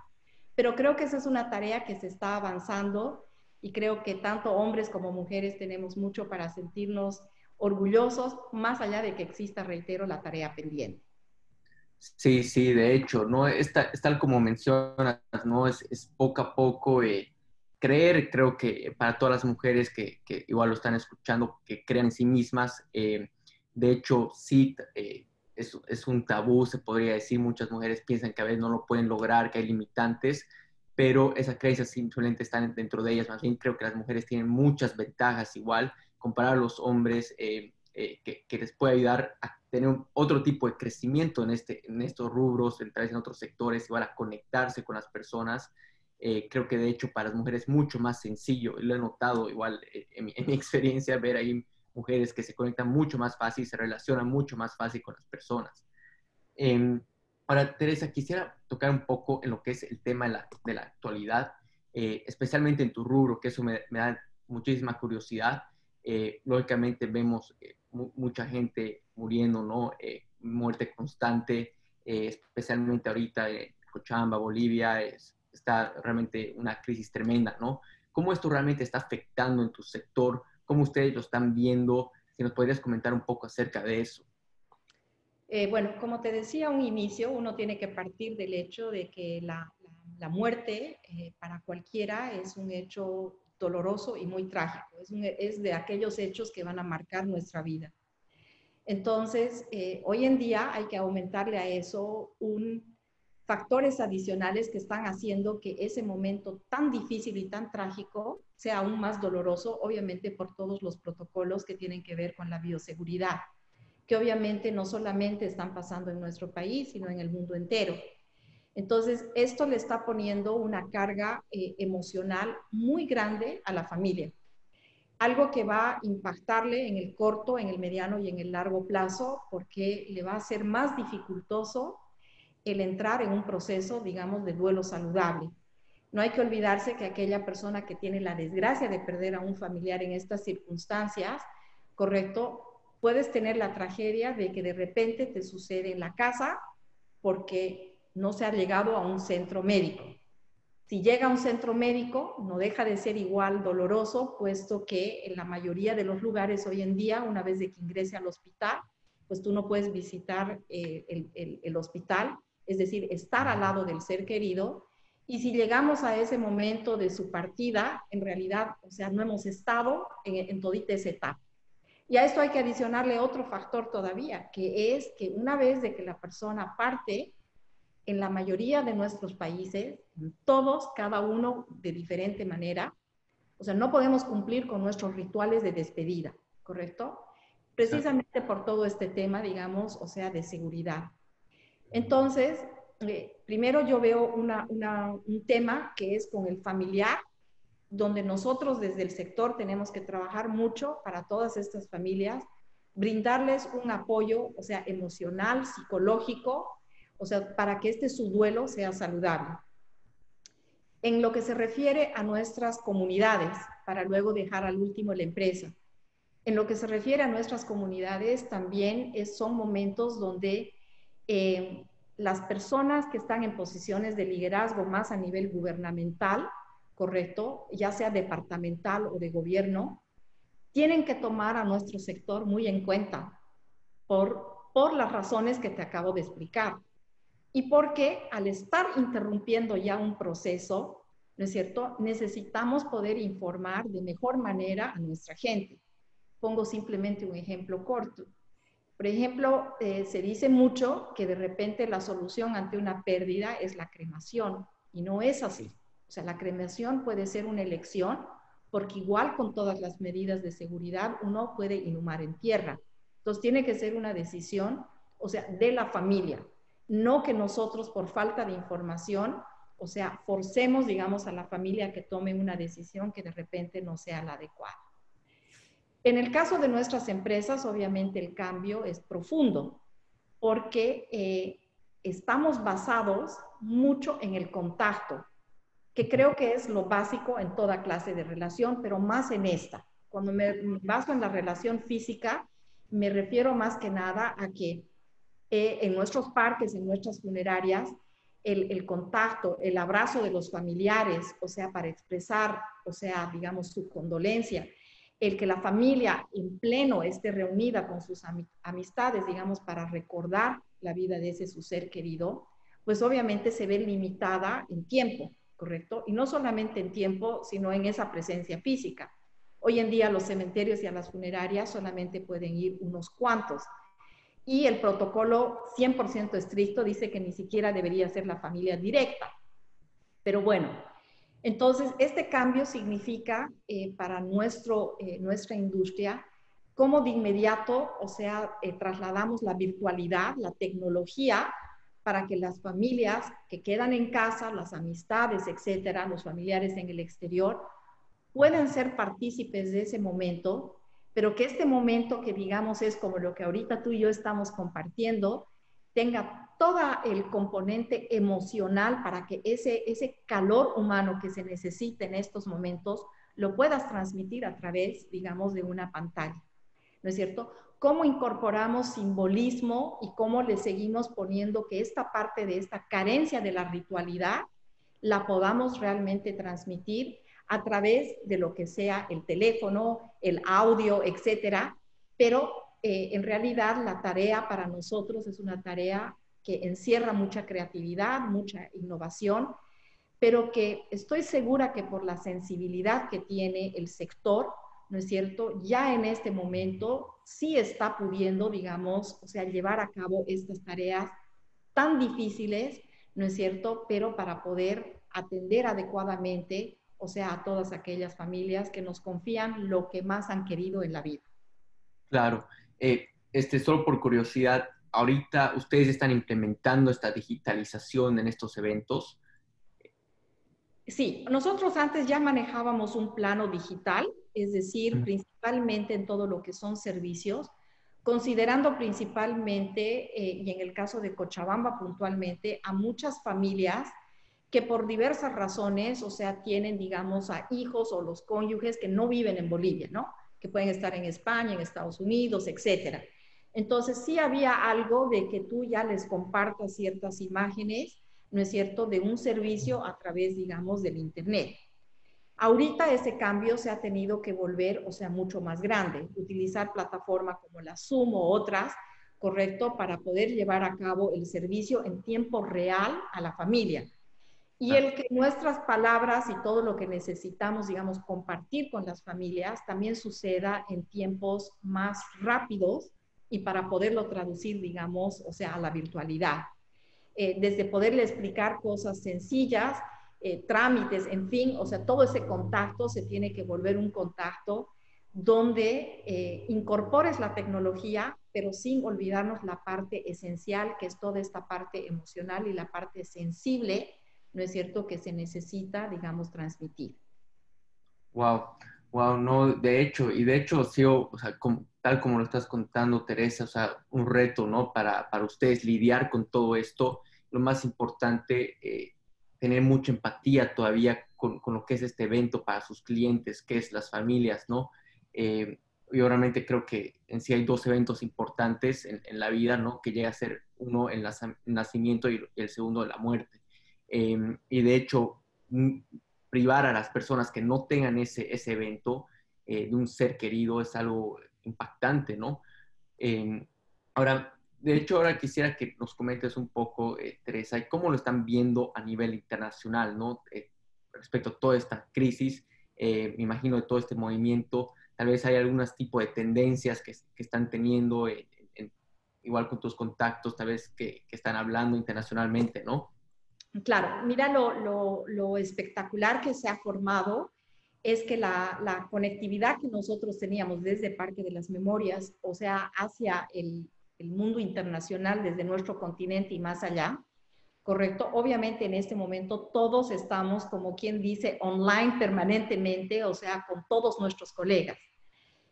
Pero creo que esa es una tarea que se está avanzando y creo que tanto hombres como mujeres tenemos mucho para sentirnos orgullosos, más allá de que exista, reitero, la tarea pendiente. Sí, sí, de hecho, ¿no? Es, tal como mencionas, ¿no? Es, poco a poco eh, creer, creo que para todas las mujeres que, igual lo están escuchando, que crean en sí mismas, eh, de hecho, sí, eh, es, un tabú, se podría decir, muchas mujeres piensan que a veces no lo pueden lograr, que hay limitantes, pero esa creencia simplemente está dentro de ellas, más bien creo que las mujeres tienen muchas ventajas igual, comparado a los hombres, que, que, les puede ayudar a tener otro tipo de crecimiento en, este, en estos rubros, entrar en otros sectores, igual a conectarse con las personas, eh, creo que de hecho para las mujeres es mucho más sencillo, lo he notado igual eh, en, mi, experiencia, ver ahí mujeres que se conectan mucho más fácil, se relacionan mucho más fácil con las personas. Eh, ahora, Teresa, quisiera tocar un poco en lo que es el tema de la, de la actualidad, eh, especialmente en tu rubro, que eso me, me da muchísima curiosidad. lógicamente vemos mucha gente muriendo, ¿no? muerte constante, especialmente ahorita en Cochabamba, Bolivia, es, está realmente una crisis tremenda, ¿no? ¿Cómo esto realmente está afectando en tu sector? ¿Cómo ustedes lo están viendo? Si nos podrías comentar un poco acerca de eso. Eh, bueno, como te decía un inicio, uno tiene que partir del hecho de que la, la, muerte eh, para cualquiera es un hecho doloroso y muy trágico. Es, de aquellos hechos que van a marcar nuestra vida. Entonces, eh, hoy en día hay que aumentarle a eso un factores adicionales que están haciendo que ese momento tan difícil y tan trágico sea aún más doloroso, obviamente por todos los protocolos que tienen que ver con la bioseguridad, que obviamente no solamente están pasando en nuestro país, sino en el mundo entero. Entonces, esto le está poniendo una carga eh, emocional muy grande a la familia. Algo que va a impactarle en el corto, en el mediano y en el largo plazo, porque le va a ser más dificultoso el entrar en un proceso, digamos, de duelo saludable. No hay que olvidarse que aquella persona que tiene la desgracia de perder a un familiar en estas circunstancias, correcto, puedes tener la tragedia de que de repente te sucede en la casa porque no se ha llegado a un centro médico. Si llega a un centro médico, no deja de ser igual doloroso, puesto que en la mayoría de los lugares hoy en día, una vez de que ingrese al hospital, pues tú no puedes visitar eh, el, hospital es decir, estar al lado del ser querido. Y si llegamos a ese momento de su partida, en realidad, o sea, no hemos estado en, en todita esa etapa. Y a esto hay que adicionarle otro factor todavía, que es que una vez de que la persona parte, en la mayoría de nuestros países, todos, cada uno de diferente manera, o sea, no podemos cumplir con nuestros rituales de despedida, ¿correcto? Precisamente por todo este tema, digamos, o sea, de seguridad. Entonces, eh, primero yo veo un tema que es con el familiar, donde nosotros desde el sector tenemos que trabajar mucho para todas estas familias, brindarles un apoyo, o sea, emocional, psicológico, o sea, para que este su duelo sea saludable. En lo que se refiere a nuestras comunidades, para luego dejar al último la empresa. En lo que se refiere a nuestras comunidades, también son momentos donde eh, las personas que están en posiciones de liderazgo más a nivel gubernamental, correcto, ya sea departamental o de gobierno, tienen que tomar a nuestro sector muy en cuenta por, por las razones que te acabo de explicar. Y porque al estar interrumpiendo ya un proceso, ¿no es cierto? Necesitamos poder informar de mejor manera a nuestra gente. Pongo simplemente un ejemplo corto. Por ejemplo, eh, se dice mucho que de repente la solución ante una pérdida es la cremación y no es así. O sea, la cremación puede ser una elección porque igual con todas las medidas de seguridad uno puede inhumar en tierra. Entonces tiene que ser una decisión, o sea, de la familia, no que nosotros por falta de información, o sea, forcemos, digamos, a la familia que tome una decisión que de repente no sea la adecuada. En el caso de nuestras empresas, obviamente el cambio es profundo porque eh, estamos basados mucho en el contacto, que creo que es lo básico en toda clase de relación, pero más en esta. Cuando me baso en la relación física, me refiero más que nada a que eh, en nuestros parques, en nuestras funerarias, el, el, contacto, el abrazo de los familiares, o sea, para expresar, o sea, digamos, su condolencia, el que la familia en pleno esté reunida con sus amistades, digamos, para recordar la vida de ese su ser querido, pues obviamente se ve limitada en tiempo, ¿correcto? Y no solamente en tiempo, sino en esa presencia física. Hoy en día los cementerios y a las funerarias solamente pueden ir unos cuantos. Y el protocolo 100% estricto dice que ni siquiera debería ser la familia directa. Pero bueno, entonces, este cambio significa eh, para nuestro, eh, nuestra industria cómo de inmediato, o sea, eh, trasladamos la virtualidad, la tecnología, para que las familias que quedan en casa, las amistades, etcétera, los familiares en el exterior, puedan ser partícipes de ese momento, pero que este momento que digamos es como lo que ahorita tú y yo estamos compartiendo, tenga todo el componente emocional para que ese, ese calor humano que se necesita en estos momentos lo puedas transmitir a través, digamos, de una pantalla. ¿No es cierto? ¿Cómo incorporamos simbolismo y cómo le seguimos poniendo que esta parte de esta carencia de la ritualidad la podamos realmente transmitir a través de lo que sea el teléfono, el audio, etcétera, pero eh, en realidad la tarea para nosotros es una tarea que encierra mucha creatividad, mucha innovación, pero que estoy segura que por la sensibilidad que tiene el sector, ¿no es cierto? Ya en este momento sí está pudiendo, digamos, o sea, llevar a cabo estas tareas tan difíciles, ¿no es cierto? Pero para poder atender adecuadamente, o sea, a todas aquellas familias que nos confían lo que más han querido en la vida. Claro. Eh, este, solo por curiosidad, ahorita ustedes están implementando esta digitalización en estos eventos. Sí, nosotros antes ya manejábamos un plano digital, es decir, principalmente en todo lo que son servicios, considerando principalmente, eh, y en el caso de Cochabamba puntualmente, a muchas familias que por diversas razones, o sea, tienen, digamos, a hijos o los cónyuges que no viven en Bolivia, ¿no? Que pueden estar en España, en Estados Unidos, etcétera. Entonces, sí había algo de que tú ya les compartas ciertas imágenes, ¿no es cierto?, de un servicio a través, digamos, del Internet. Ahorita ese cambio se ha tenido que volver, o sea, mucho más grande, utilizar plataformas como la Zoom o otras, correcto, para poder llevar a cabo el servicio en tiempo real a la familia. Y el que nuestras palabras y todo lo que necesitamos, digamos, compartir con las familias también suceda en tiempos más rápidos y para poderlo traducir, digamos, o sea, a la virtualidad. Eh, desde poderle explicar cosas sencillas, eh, trámites, en fin, o sea, todo ese contacto se tiene que volver un contacto donde eh, incorpores la tecnología, pero sin olvidarnos la parte esencial, que es toda esta parte emocional y la parte sensible ¿no es cierto?, que se necesita, digamos, transmitir. Wow, wow, no, de hecho, y de hecho, sí, o sea, tal como lo estás contando, Teresa, o sea, un reto, ¿no? Para, para ustedes lidiar con todo esto, lo más importante, eh, tener mucha empatía todavía con, con, lo que es este evento para sus clientes, que es las familias, ¿no? Eh, y obviamente creo que en sí hay dos eventos importantes en, en la vida, ¿no? Que llega a ser uno el nacimiento y el segundo la muerte. Em, y de hecho, privar a las personas que no tengan ese, ese evento eh, de un ser querido es algo impactante, ¿no? Em, ahora, de hecho, ahora quisiera que nos comentes un poco, eh, Teresa, cómo lo están viendo a nivel internacional, ¿no? Eh, respecto a toda esta crisis, me imagino de todo este movimiento, tal vez hay algunos tipos de tendencias que, que están teniendo, igual con tus contactos, tal vez que, que están hablando internacionalmente, ¿no? Claro, mira lo, espectacular que se ha formado es que la, conectividad que nosotros teníamos desde Parque de las Memorias, o sea, hacia el, mundo internacional, desde nuestro continente y más allá, ¿correcto? Obviamente en este momento todos estamos, como quien dice, online permanentemente, o sea, con todos nuestros colegas.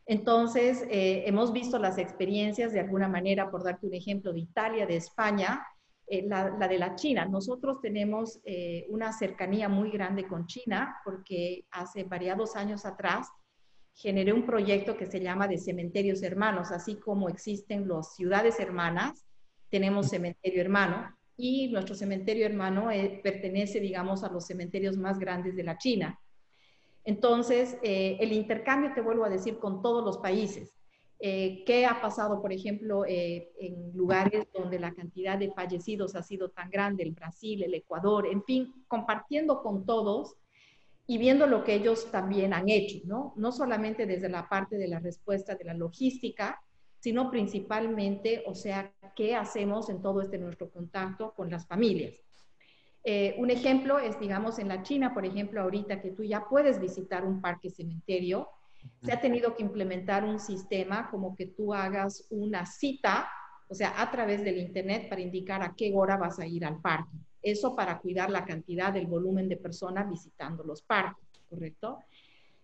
Entonces, eh, hemos visto las experiencias de alguna manera, por darte un ejemplo, de Italia, de España, eh, la, de la China. Nosotros tenemos eh, una cercanía muy grande con China porque hace variados años atrás generé un proyecto que se llama de cementerios hermanos, así como existen las ciudades hermanas, tenemos cementerio hermano y nuestro cementerio hermano eh, pertenece, digamos, a los cementerios más grandes de la China. Entonces, el intercambio, te vuelvo a decir, con todos los países. Eh, ¿Qué ha pasado, por ejemplo, eh, en lugares donde la cantidad de fallecidos ha sido tan grande, el Brasil, el Ecuador, en fin, compartiendo con todos y viendo lo que ellos también han hecho, ¿no? No solamente desde la parte de la respuesta de la logística, sino principalmente, o sea, qué hacemos en todo este nuestro contacto con las familias. Eh, un ejemplo es, digamos, en la China, por ejemplo, ahorita que tú ya puedes visitar un parque cementerio, se ha tenido que implementar un sistema como que tú hagas una cita, o sea, a través del Internet para indicar a qué hora vas a ir al parque. Eso para cuidar la cantidad del volumen de personas visitando los parques, ¿correcto?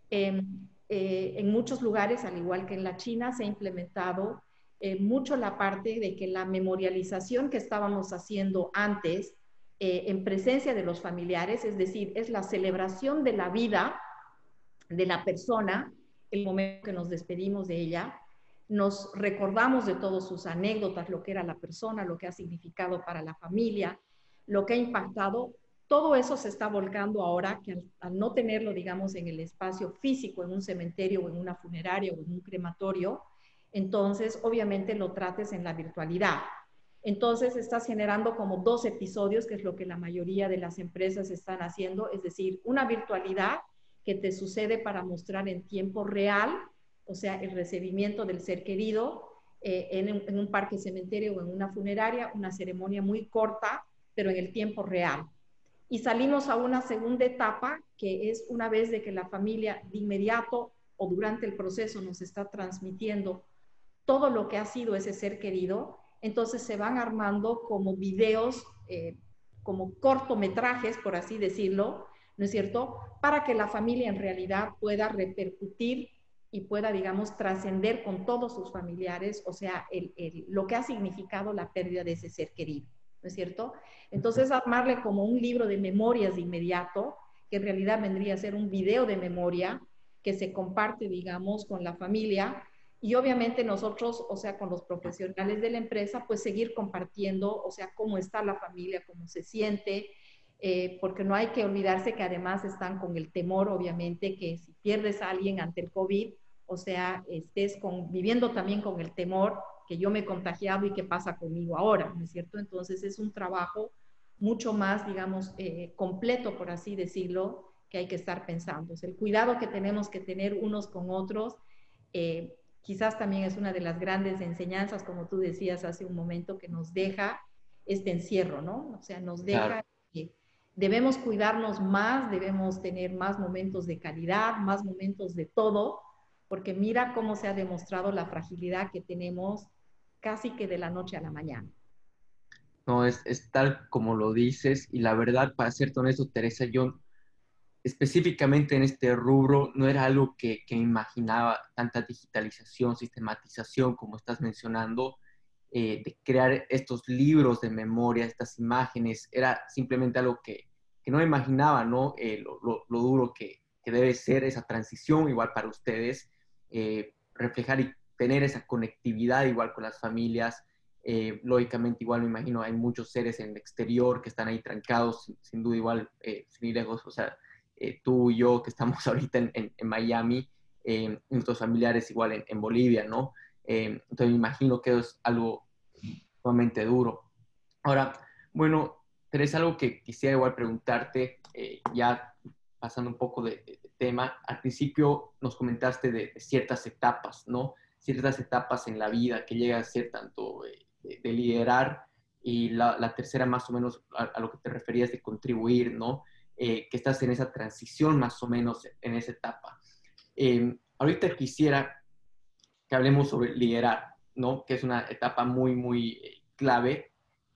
Em, eh, en muchos lugares, al igual que en la China, se ha implementado eh, mucho la parte de que la memorialización que estábamos haciendo antes eh, en presencia de los familiares, es decir, es la celebración de la vida de la persona el momento que nos despedimos de ella, nos recordamos de todas sus anécdotas, lo que era la persona, lo que ha significado para la familia, lo que ha impactado. Todo eso se está volcando ahora que al, no tenerlo, digamos, en el espacio físico, en un cementerio o en una funeraria o en un crematorio, entonces obviamente lo trates en la virtualidad. Entonces estás generando como dos episodios, que es lo que la mayoría de las empresas están haciendo, es decir, una virtualidad que te sucede para mostrar en tiempo real, o sea, el recibimiento del ser querido eh, en, un parque cementerio o en una funeraria, una ceremonia muy corta, pero en el tiempo real. Y salimos a una segunda etapa, que es una vez de que la familia de inmediato o durante el proceso nos está transmitiendo todo lo que ha sido ese ser querido, entonces se van armando como videos, eh, como cortometrajes, por así decirlo, ¿no es cierto? Para que la familia en realidad pueda repercutir y pueda, digamos, trascender con todos sus familiares, o sea, lo que ha significado la pérdida de ese ser querido, ¿no es cierto? Entonces, armarle como un libro de memorias de inmediato, que en realidad vendría a ser un video de memoria que se comparte, digamos, con la familia y obviamente nosotros, o sea, con los profesionales de la empresa, pues seguir compartiendo, o sea, cómo está la familia, cómo se siente, eh, porque no hay que olvidarse que además están con el temor, obviamente, que si pierdes a alguien ante el COVID, o sea, estés viviendo también con el temor que yo me he contagiado y qué pasa conmigo ahora, ¿no es cierto? Entonces es un trabajo mucho más, digamos, eh, completo, por así decirlo, que hay que estar pensando. el cuidado que tenemos que tener unos con otros, eh, quizás también es una de las grandes enseñanzas, como tú decías hace un momento, que nos deja este encierro, ¿no? O sea, nos deja que debemos cuidarnos más, debemos tener más momentos de calidad, más momentos de todo, porque mira cómo se ha demostrado la fragilidad que tenemos casi que de la noche a la mañana. No, es, tal como lo dices y la verdad, para serte honesto, Teresa, yo específicamente en este rubro no era algo que, que imaginaba tanta digitalización, sistematización, como estás mencionando, eh, de crear estos libros de memoria, estas imágenes, era simplemente algo que, que no imaginaba, ¿no? Eh, lo, lo, duro que, que, debe ser esa transición, igual para ustedes, eh, reflejar y tener esa conectividad igual con las familias. Lógicamente, igual me imagino, hay muchos seres en el exterior que están ahí trancados, sin, duda igual, sin lejos, o sea, tú y yo que estamos ahorita en, en, Miami, nuestros familiares igual en, Bolivia, ¿no? Entonces me imagino que es algo sumamente duro. Ahora, bueno, Teresa, algo que quisiera igual preguntarte, ya pasando un poco de, tema, al principio nos comentaste de, ciertas etapas, ¿no? Ciertas etapas en la vida que llega a ser tanto eh, de, liderar y la, tercera más o menos a, lo que te referías de contribuir, ¿no? Eh, que estás en esa transición más o menos en esa etapa. Em, ahorita quisiera que hablemos sobre liderar, ¿no? Que es una etapa muy, muy eh, clave,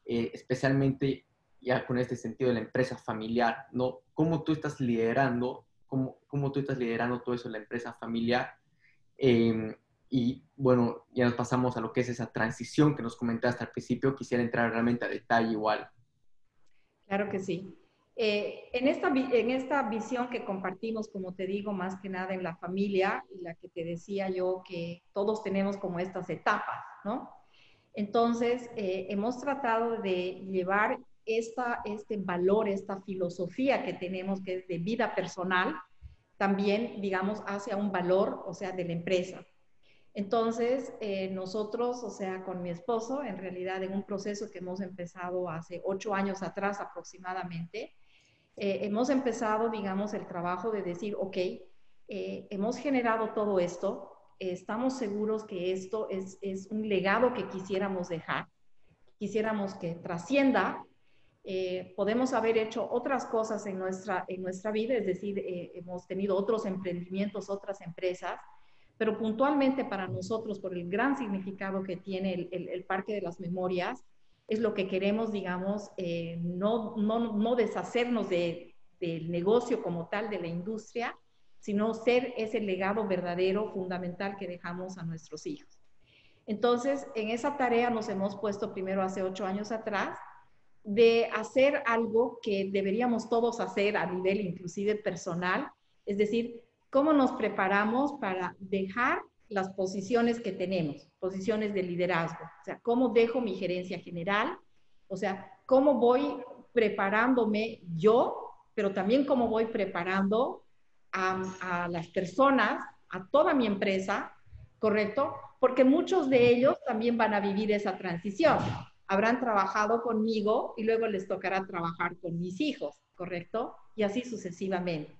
especialmente ya con este sentido de la empresa familiar, ¿no? ¿Cómo tú estás liderando cómo, cómo tú estás liderando todo eso en la empresa familiar. Em, y bueno, ya nos pasamos a lo que es esa transición que nos comentaste al principio. Quisiera entrar realmente a detalle igual. Claro que sí. Eh, en, esta, en esta visión que compartimos, como te digo, más que nada en la familia, y la que te decía yo que todos tenemos como estas etapas, ¿no? Entonces, eh, hemos tratado de llevar esta, este valor, esta filosofía que tenemos, que es de vida personal, también, digamos, hacia un valor, o sea, de la empresa. Entonces, eh, nosotros, o sea, con mi esposo, en realidad en un proceso que hemos empezado hace ocho años atrás aproximadamente, eh, hemos empezado, digamos, el trabajo de decir, ok, eh, hemos generado todo esto, estamos seguros que esto es, un legado que quisiéramos dejar, quisiéramos que trascienda eh, podemos haber hecho otras cosas en nuestra, en nuestra vida, es decir, eh, hemos tenido otros emprendimientos, otras empresas, pero puntualmente para nosotros, por el gran significado que tiene el, Parque de las Memorias, es lo que queremos, digamos, eh, no, no, no, deshacernos de, del negocio como tal, de la industria, sino ser ese legado verdadero, fundamental que dejamos a nuestros hijos. Entonces, en esa tarea nos hemos puesto primero hace ocho años atrás, de hacer algo que deberíamos todos hacer a nivel inclusive personal, es decir, cómo nos preparamos para dejar las posiciones que tenemos, posiciones de liderazgo, o sea, cómo dejo mi gerencia general, o sea, cómo voy preparándome yo, pero también cómo voy preparando a, las personas, a toda mi empresa, ¿correcto? Porque muchos de ellos también van a vivir esa transición habrán trabajado conmigo y luego les tocará trabajar con mis hijos, ¿correcto? Y así sucesivamente.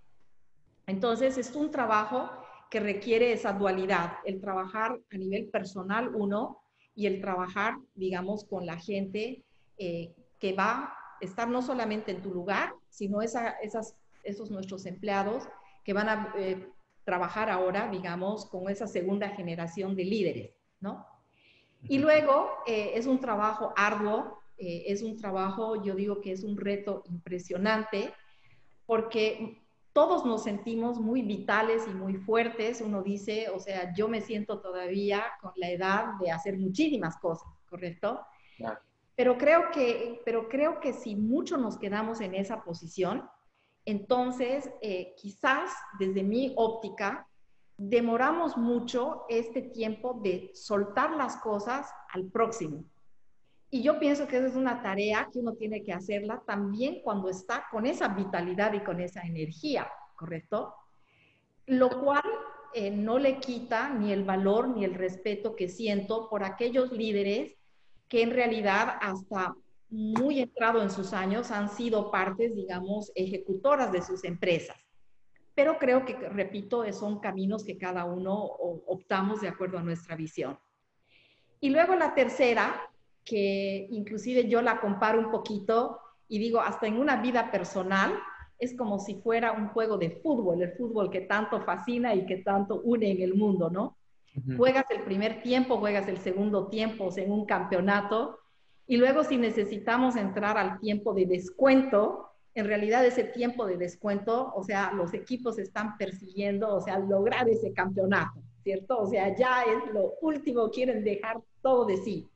Entonces, es un trabajo que requiere esa dualidad, el trabajar a nivel personal uno y el trabajar, digamos, con la gente eh, que va estar no solamente en tu lugar, sino esa, esas, esos nuestros empleados que van a eh, trabajar ahora, digamos, con esa segunda generación de líderes, ¿no? Y luego eh, es un trabajo arduo, eh, es un trabajo, yo digo que es un reto impresionante, porque todos nos sentimos muy vitales y muy fuertes. Uno dice, o sea, yo me siento todavía con la edad de hacer muchísimas cosas, ¿correcto? Pero, creo que, pero creo que si mucho nos quedamos en esa posición, entonces eh, quizás desde mi óptica demoramos mucho este tiempo de soltar las cosas al próximo. Y yo pienso que esa es una tarea que uno tiene que hacerla también cuando está con esa vitalidad y con esa energía, ¿correcto? Lo cual eh, no le quita ni el valor ni el respeto que siento por aquellos líderes que en realidad hasta muy entrado en sus años han sido partes, digamos, ejecutoras de sus empresas pero creo que, repito, son caminos que cada uno optamos de acuerdo a nuestra visión. Y luego la tercera, que inclusive yo la comparo un poquito y digo, hasta en una vida personal, es como si fuera un juego de fútbol, el fútbol que tanto fascina y que tanto une en el mundo, ¿no? Juegas el primer tiempo, juegas el segundo tiempo, o sea, en un campeonato, y luego si necesitamos entrar al tiempo de descuento, en realidad ese tiempo de descuento, o sea, los equipos están persiguiendo, o sea, lograr ese campeonato, ¿cierto? O sea, ya es lo último, quieren dejar todo de sí.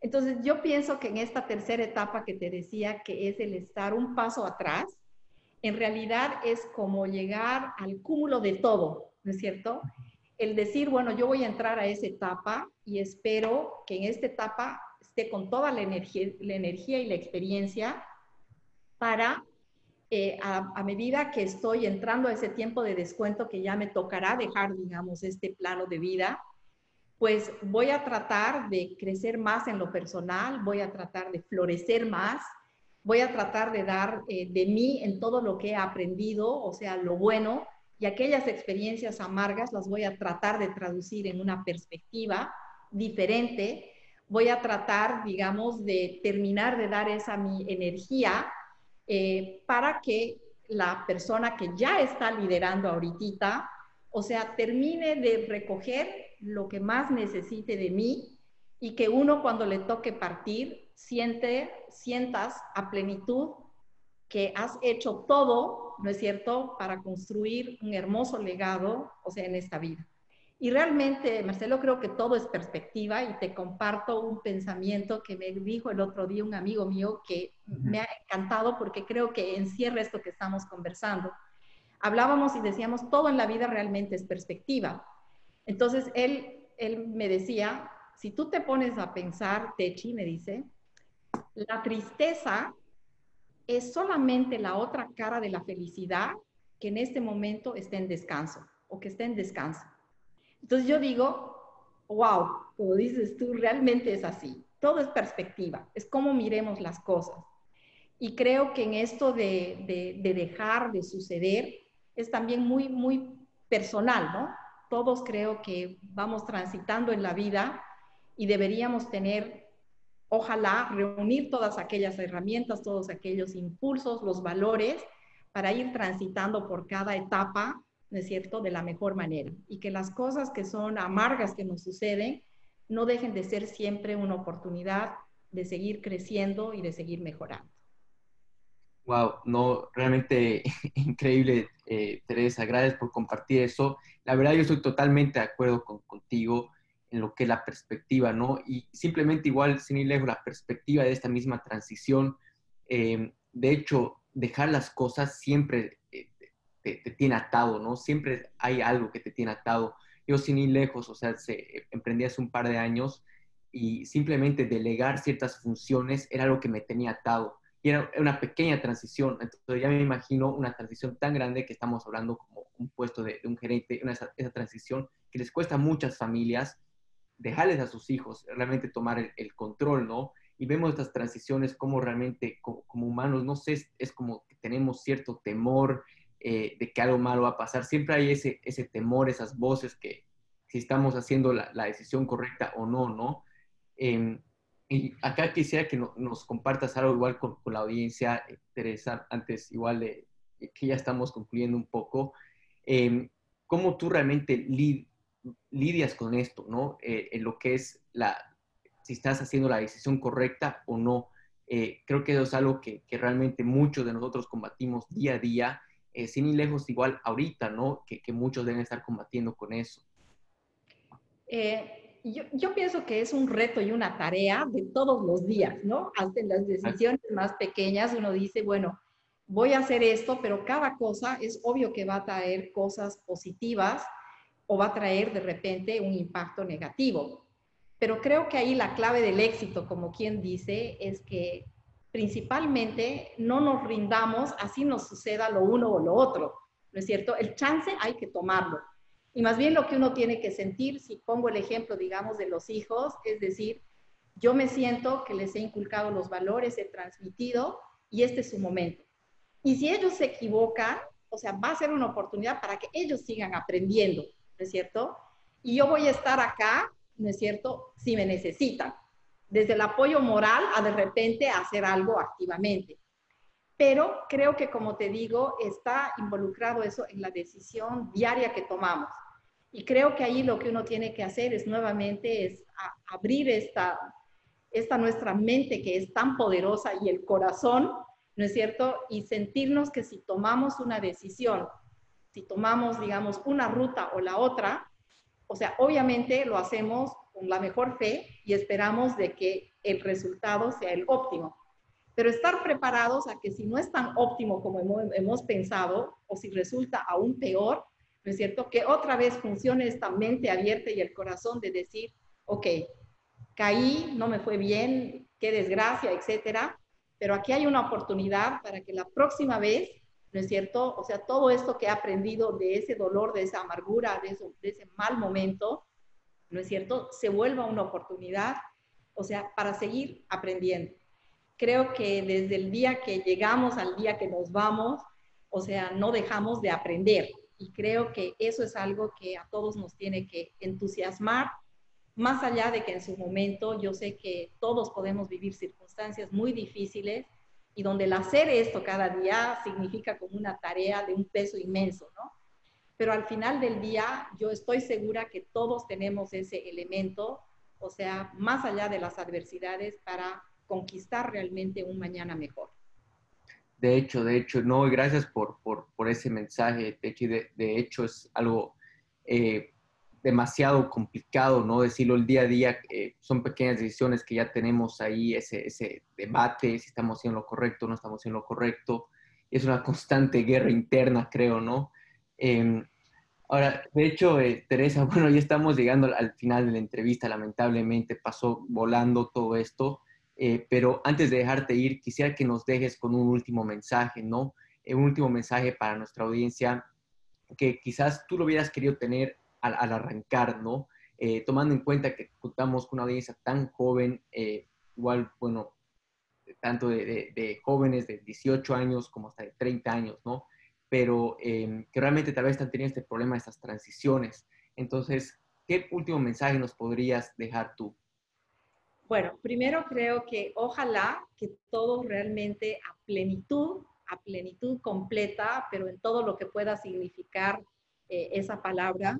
Entonces, yo pienso que en esta tercera etapa que te decía, que es el estar un paso atrás, en realidad es como llegar al cúmulo de todo, ¿no es cierto? El decir, bueno, yo voy a entrar a esa etapa y espero que en esta etapa esté con toda la energía, la energía y la experiencia para, eh, a, medida que estoy entrando a ese tiempo de descuento que ya me tocará dejar, digamos, este plano de vida, pues voy a tratar de crecer más en lo personal, voy a tratar de florecer más, voy a tratar de dar eh, de mí en todo lo que he aprendido, o sea, lo bueno, y aquellas experiencias amargas las voy a tratar de traducir en una perspectiva diferente. Voy a tratar, digamos, de terminar de dar esa mi energía eh, para que la persona que ya está liderando ahorita, o sea, termine de recoger lo que más necesite de mí y que uno cuando le toque partir siente, sientas a plenitud que has hecho todo, ¿no es cierto?, para construir un hermoso legado, o sea, en esta vida. Y realmente, Marcelo, creo que todo es perspectiva y te comparto un pensamiento que me dijo el otro día un amigo mío que me ha encantado porque creo que encierra esto que estamos conversando. Hablábamos y decíamos, todo en la vida realmente es perspectiva. Entonces, él, él me decía, si tú te pones a pensar, Techi me dice, la tristeza es solamente la otra cara de la felicidad que en este momento está en descanso o que está en descanso. Entonces yo digo, wow, como dices tú, realmente es así. Todo es perspectiva, es cómo miremos las cosas. Y creo que en esto de, dejar de suceder es también muy, muy personal, ¿no? Todos creo que vamos transitando en la vida y deberíamos tener, ojalá, reunir todas aquellas herramientas, todos aquellos impulsos, los valores para ir transitando por cada etapa ¿no es cierto?, de la mejor manera. Y que las cosas que son amargas que nos suceden no dejen de ser siempre una oportunidad de seguir creciendo y de seguir mejorando. Wow, no, realmente increíble, eh, Teresa, gracias por compartir eso. La verdad, yo estoy totalmente de acuerdo con, contigo en lo que es la perspectiva, ¿no? Y simplemente igual, sin ir lejos, la perspectiva de esta misma transición, eh, de hecho, dejar las cosas siempre te, tiene atado, ¿no? Siempre hay algo que te tiene atado. Yo sin ir lejos, o sea, se, emprendí hace un par de años y simplemente delegar ciertas funciones era algo que me tenía atado. Y era una pequeña transición. Entonces ya me imagino una transición tan grande que estamos hablando como un puesto de, un gerente, una, esa transición que les cuesta a muchas familias dejarles a sus hijos realmente tomar el, control, ¿no? Y vemos estas transiciones como realmente como, humanos, no sé, es, es, como que tenemos cierto temor, eh, de que algo malo va a pasar. Siempre hay ese, ese temor, esas voces que si estamos haciendo la, decisión correcta o no, ¿no? Em, Y acá quisiera que nos compartas algo igual con, la audiencia, eh, Teresa, antes igual de que ya estamos concluyendo un poco. Em, ¿Cómo tú realmente lidias con esto, ¿no? Eh, en lo que es la, si estás haciendo la decisión correcta o no. Eh, creo que eso es algo que, que, realmente muchos de nosotros combatimos día a día, sin ir lejos igual ahorita, ¿no? Que, que muchos deben estar combatiendo con eso. Eh, yo, pienso que es un reto y una tarea de todos los días, ¿no? Hasta en las decisiones más pequeñas uno dice, bueno, voy a hacer esto, pero cada cosa es obvio que va a traer cosas positivas o va a traer de repente un impacto negativo. Pero creo que ahí la clave del éxito, como quien dice, es que principalmente no nos rindamos así nos suceda lo uno o lo otro, ¿no es cierto? El chance hay que tomarlo. Y más bien lo que uno tiene que sentir, si pongo el ejemplo, digamos, de los hijos, es decir, yo me siento que les he inculcado los valores, he transmitido y este es su momento. Y si ellos se equivocan, o sea, va a ser una oportunidad para que ellos sigan aprendiendo, ¿no es cierto? Y yo voy a estar acá, ¿no es cierto?, si me necesitan, desde el apoyo moral a de repente hacer algo activamente. Pero creo que, como te digo, está involucrado eso en la decisión diaria que tomamos. Y creo que ahí lo que uno tiene que hacer es nuevamente es abrir esta, esta nuestra mente que es tan poderosa y el corazón, ¿no es cierto? Y sentirnos que si tomamos una decisión, si tomamos, digamos, una ruta o la otra, o sea, obviamente lo hacemos con la mejor fe y esperamos de que el resultado sea el óptimo pero estar preparados a que si no es tan óptimo como hemos, pensado o si resulta aún peor, ¿no es cierto? Que otra vez funcione esta mente abierta y el corazón de decir, ok, caí, no me fue bien, qué desgracia, etcétera, pero aquí hay una oportunidad para que la próxima vez, ¿no es cierto? O sea, todo esto que he aprendido de ese dolor, de esa amargura, de, de ese mal momento, ¿no es cierto? Se vuelva una oportunidad, o sea, para seguir aprendiendo creo que desde el día que llegamos al día que nos vamos, o sea, no dejamos de aprender. Y creo que eso es algo que a todos nos tiene que entusiasmar, más allá de que en su momento yo sé que todos podemos vivir circunstancias muy difíciles y donde el hacer esto cada día significa como una tarea de un peso inmenso, ¿no? Pero al final del día yo estoy segura que todos tenemos ese elemento, o sea, más allá de las adversidades para conquistar realmente un mañana mejor. De hecho, de hecho, no, gracias por, por, ese mensaje. De, de, hecho, es algo eh, demasiado complicado, ¿no? Decirlo el día a día, eh, son pequeñas decisiones que ya tenemos ahí, ese, ese debate, si estamos haciendo lo correcto o no estamos haciendo lo correcto. Es una constante guerra interna, creo, ¿no? Em, ahora, de hecho, eh, Teresa, bueno, ya estamos llegando al final de la entrevista, lamentablemente pasó volando todo esto. Eh, pero antes de dejarte ir, quisiera que nos dejes con un último mensaje, ¿no? Eh, un último mensaje para nuestra audiencia que quizás tú lo hubieras querido tener al, arrancar, ¿no? Eh, tomando en cuenta que contamos con una audiencia tan joven, igual, bueno, tanto de, jóvenes de 18 años como hasta de 30 años, ¿no? Pero que realmente tal vez están teniendo este problema, estas transiciones. Entonces, ¿qué último mensaje nos podrías dejar tú? Bueno, primero creo que ojalá que todos realmente a plenitud, a plenitud completa, pero en todo lo que pueda significar eh, esa palabra,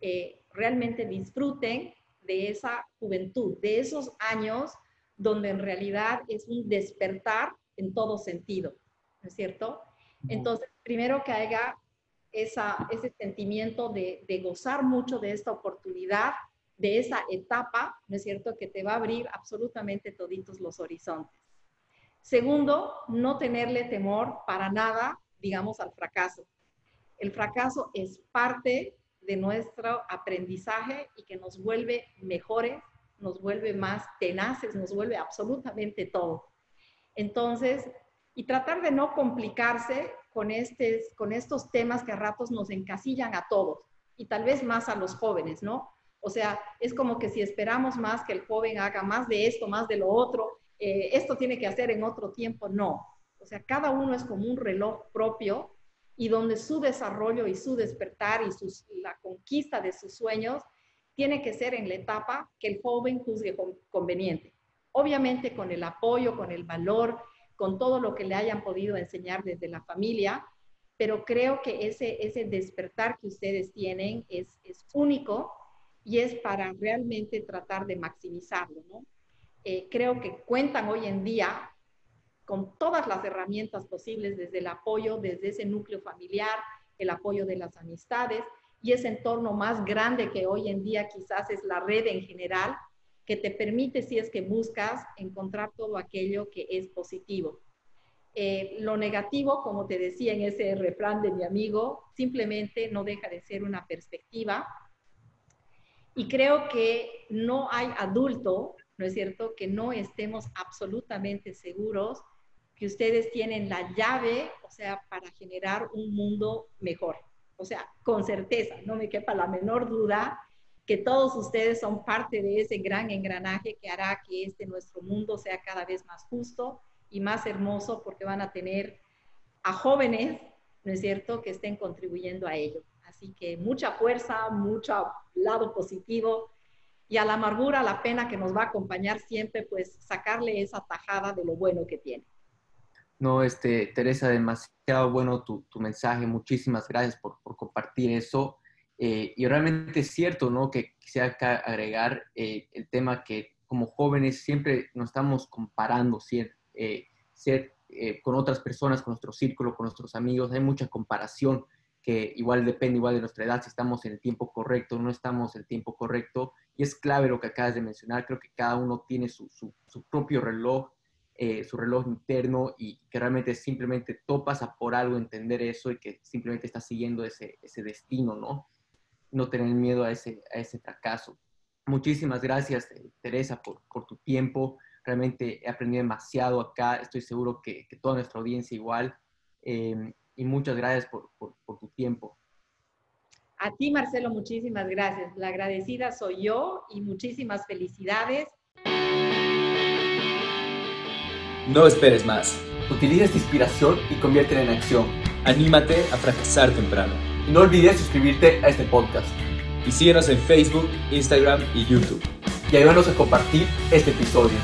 eh, realmente disfruten de esa juventud, de esos años donde en realidad es un despertar en todo sentido, ¿no es cierto? Entonces, primero que haya esa, ese sentimiento de, de gozar mucho de esta oportunidad, de esa etapa, ¿no es cierto?, que te va a abrir absolutamente toditos los horizontes. Segundo, no tenerle temor para nada, digamos, al fracaso. El fracaso es parte de nuestro aprendizaje y que nos vuelve mejores, nos vuelve más tenaces, nos vuelve absolutamente todo. Entonces, y tratar de no complicarse con, con estos temas que a ratos nos encasillan a todos y tal vez más a los jóvenes, ¿no? O sea, es como que si esperamos más que el joven haga más de esto, más de lo otro, eh, esto tiene que hacer en otro tiempo, no. O sea, cada uno es como un reloj propio y donde su desarrollo y su despertar y la conquista de sus sueños tiene que ser en la etapa que el joven juzgue conveniente. obviamente con el apoyo, con el valor, con todo lo que le hayan podido enseñar desde la familia, pero creo que ese, ese despertar que ustedes tienen es, es único y es para realmente tratar de maximizarlo, ¿no? Eh, creo que cuentan hoy en día con todas las herramientas posibles, desde el apoyo, desde ese núcleo familiar, el apoyo de las amistades y ese entorno más grande que hoy en día quizás es la red en general, que te permite, si es que buscas, encontrar todo aquello que es positivo. Eh, lo negativo, como te decía en ese refrán de mi amigo, simplemente no deja de ser una perspectiva. Y creo que no hay adulto, ¿no es cierto?, que no estemos absolutamente seguros que ustedes tienen la llave, o sea, para generar un mundo mejor. O sea, con certeza, no me quepa la menor duda que todos ustedes son parte de ese gran engranaje que hará que este nuestro mundo sea cada vez más justo, y más hermoso porque van a tener a jóvenes, ¿no es cierto?, que estén contribuyendo a ello. Así que mucha fuerza, mucho lado positivo y a la amargura, a la pena que nos va a acompañar siempre, pues sacarle esa tajada de lo bueno que tiene. No, este, Teresa, demasiado bueno tu, tu mensaje. Muchísimas gracias por, por compartir eso. Eh, y realmente es cierto, ¿no? Que quisiera agregar eh, el tema que como jóvenes siempre nos estamos comparando, siempre, eh, ser eh, con otras personas, con nuestro círculo, con nuestros amigos. Hay mucha comparación que igual depende igual de nuestra edad, si estamos en el tiempo correcto, no estamos en el tiempo correcto. Y es clave lo que acabas de mencionar. Creo que cada uno tiene su, su, propio reloj, eh, su reloj interno y que realmente simplemente topas a por algo entender eso y que simplemente estás siguiendo ese, ese destino, ¿no? No tener miedo a ese, a ese fracaso. Muchísimas gracias, Teresa, por, por tu tiempo. Realmente he aprendido demasiado acá, estoy seguro que, toda nuestra audiencia igual. Em, y muchas gracias por, tu tiempo. A ti, Marcelo, muchísimas gracias. La agradecida soy yo y muchísimas felicidades. No esperes más. Utiliza esta inspiración y conviértela en acción. Anímate a fracasar temprano. Y no olvides suscribirte a este podcast. Y síguenos en Facebook, Instagram y YouTube. Y ayúdanos a compartir este episodio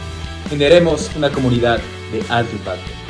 generemos una comunidad de alto impacto.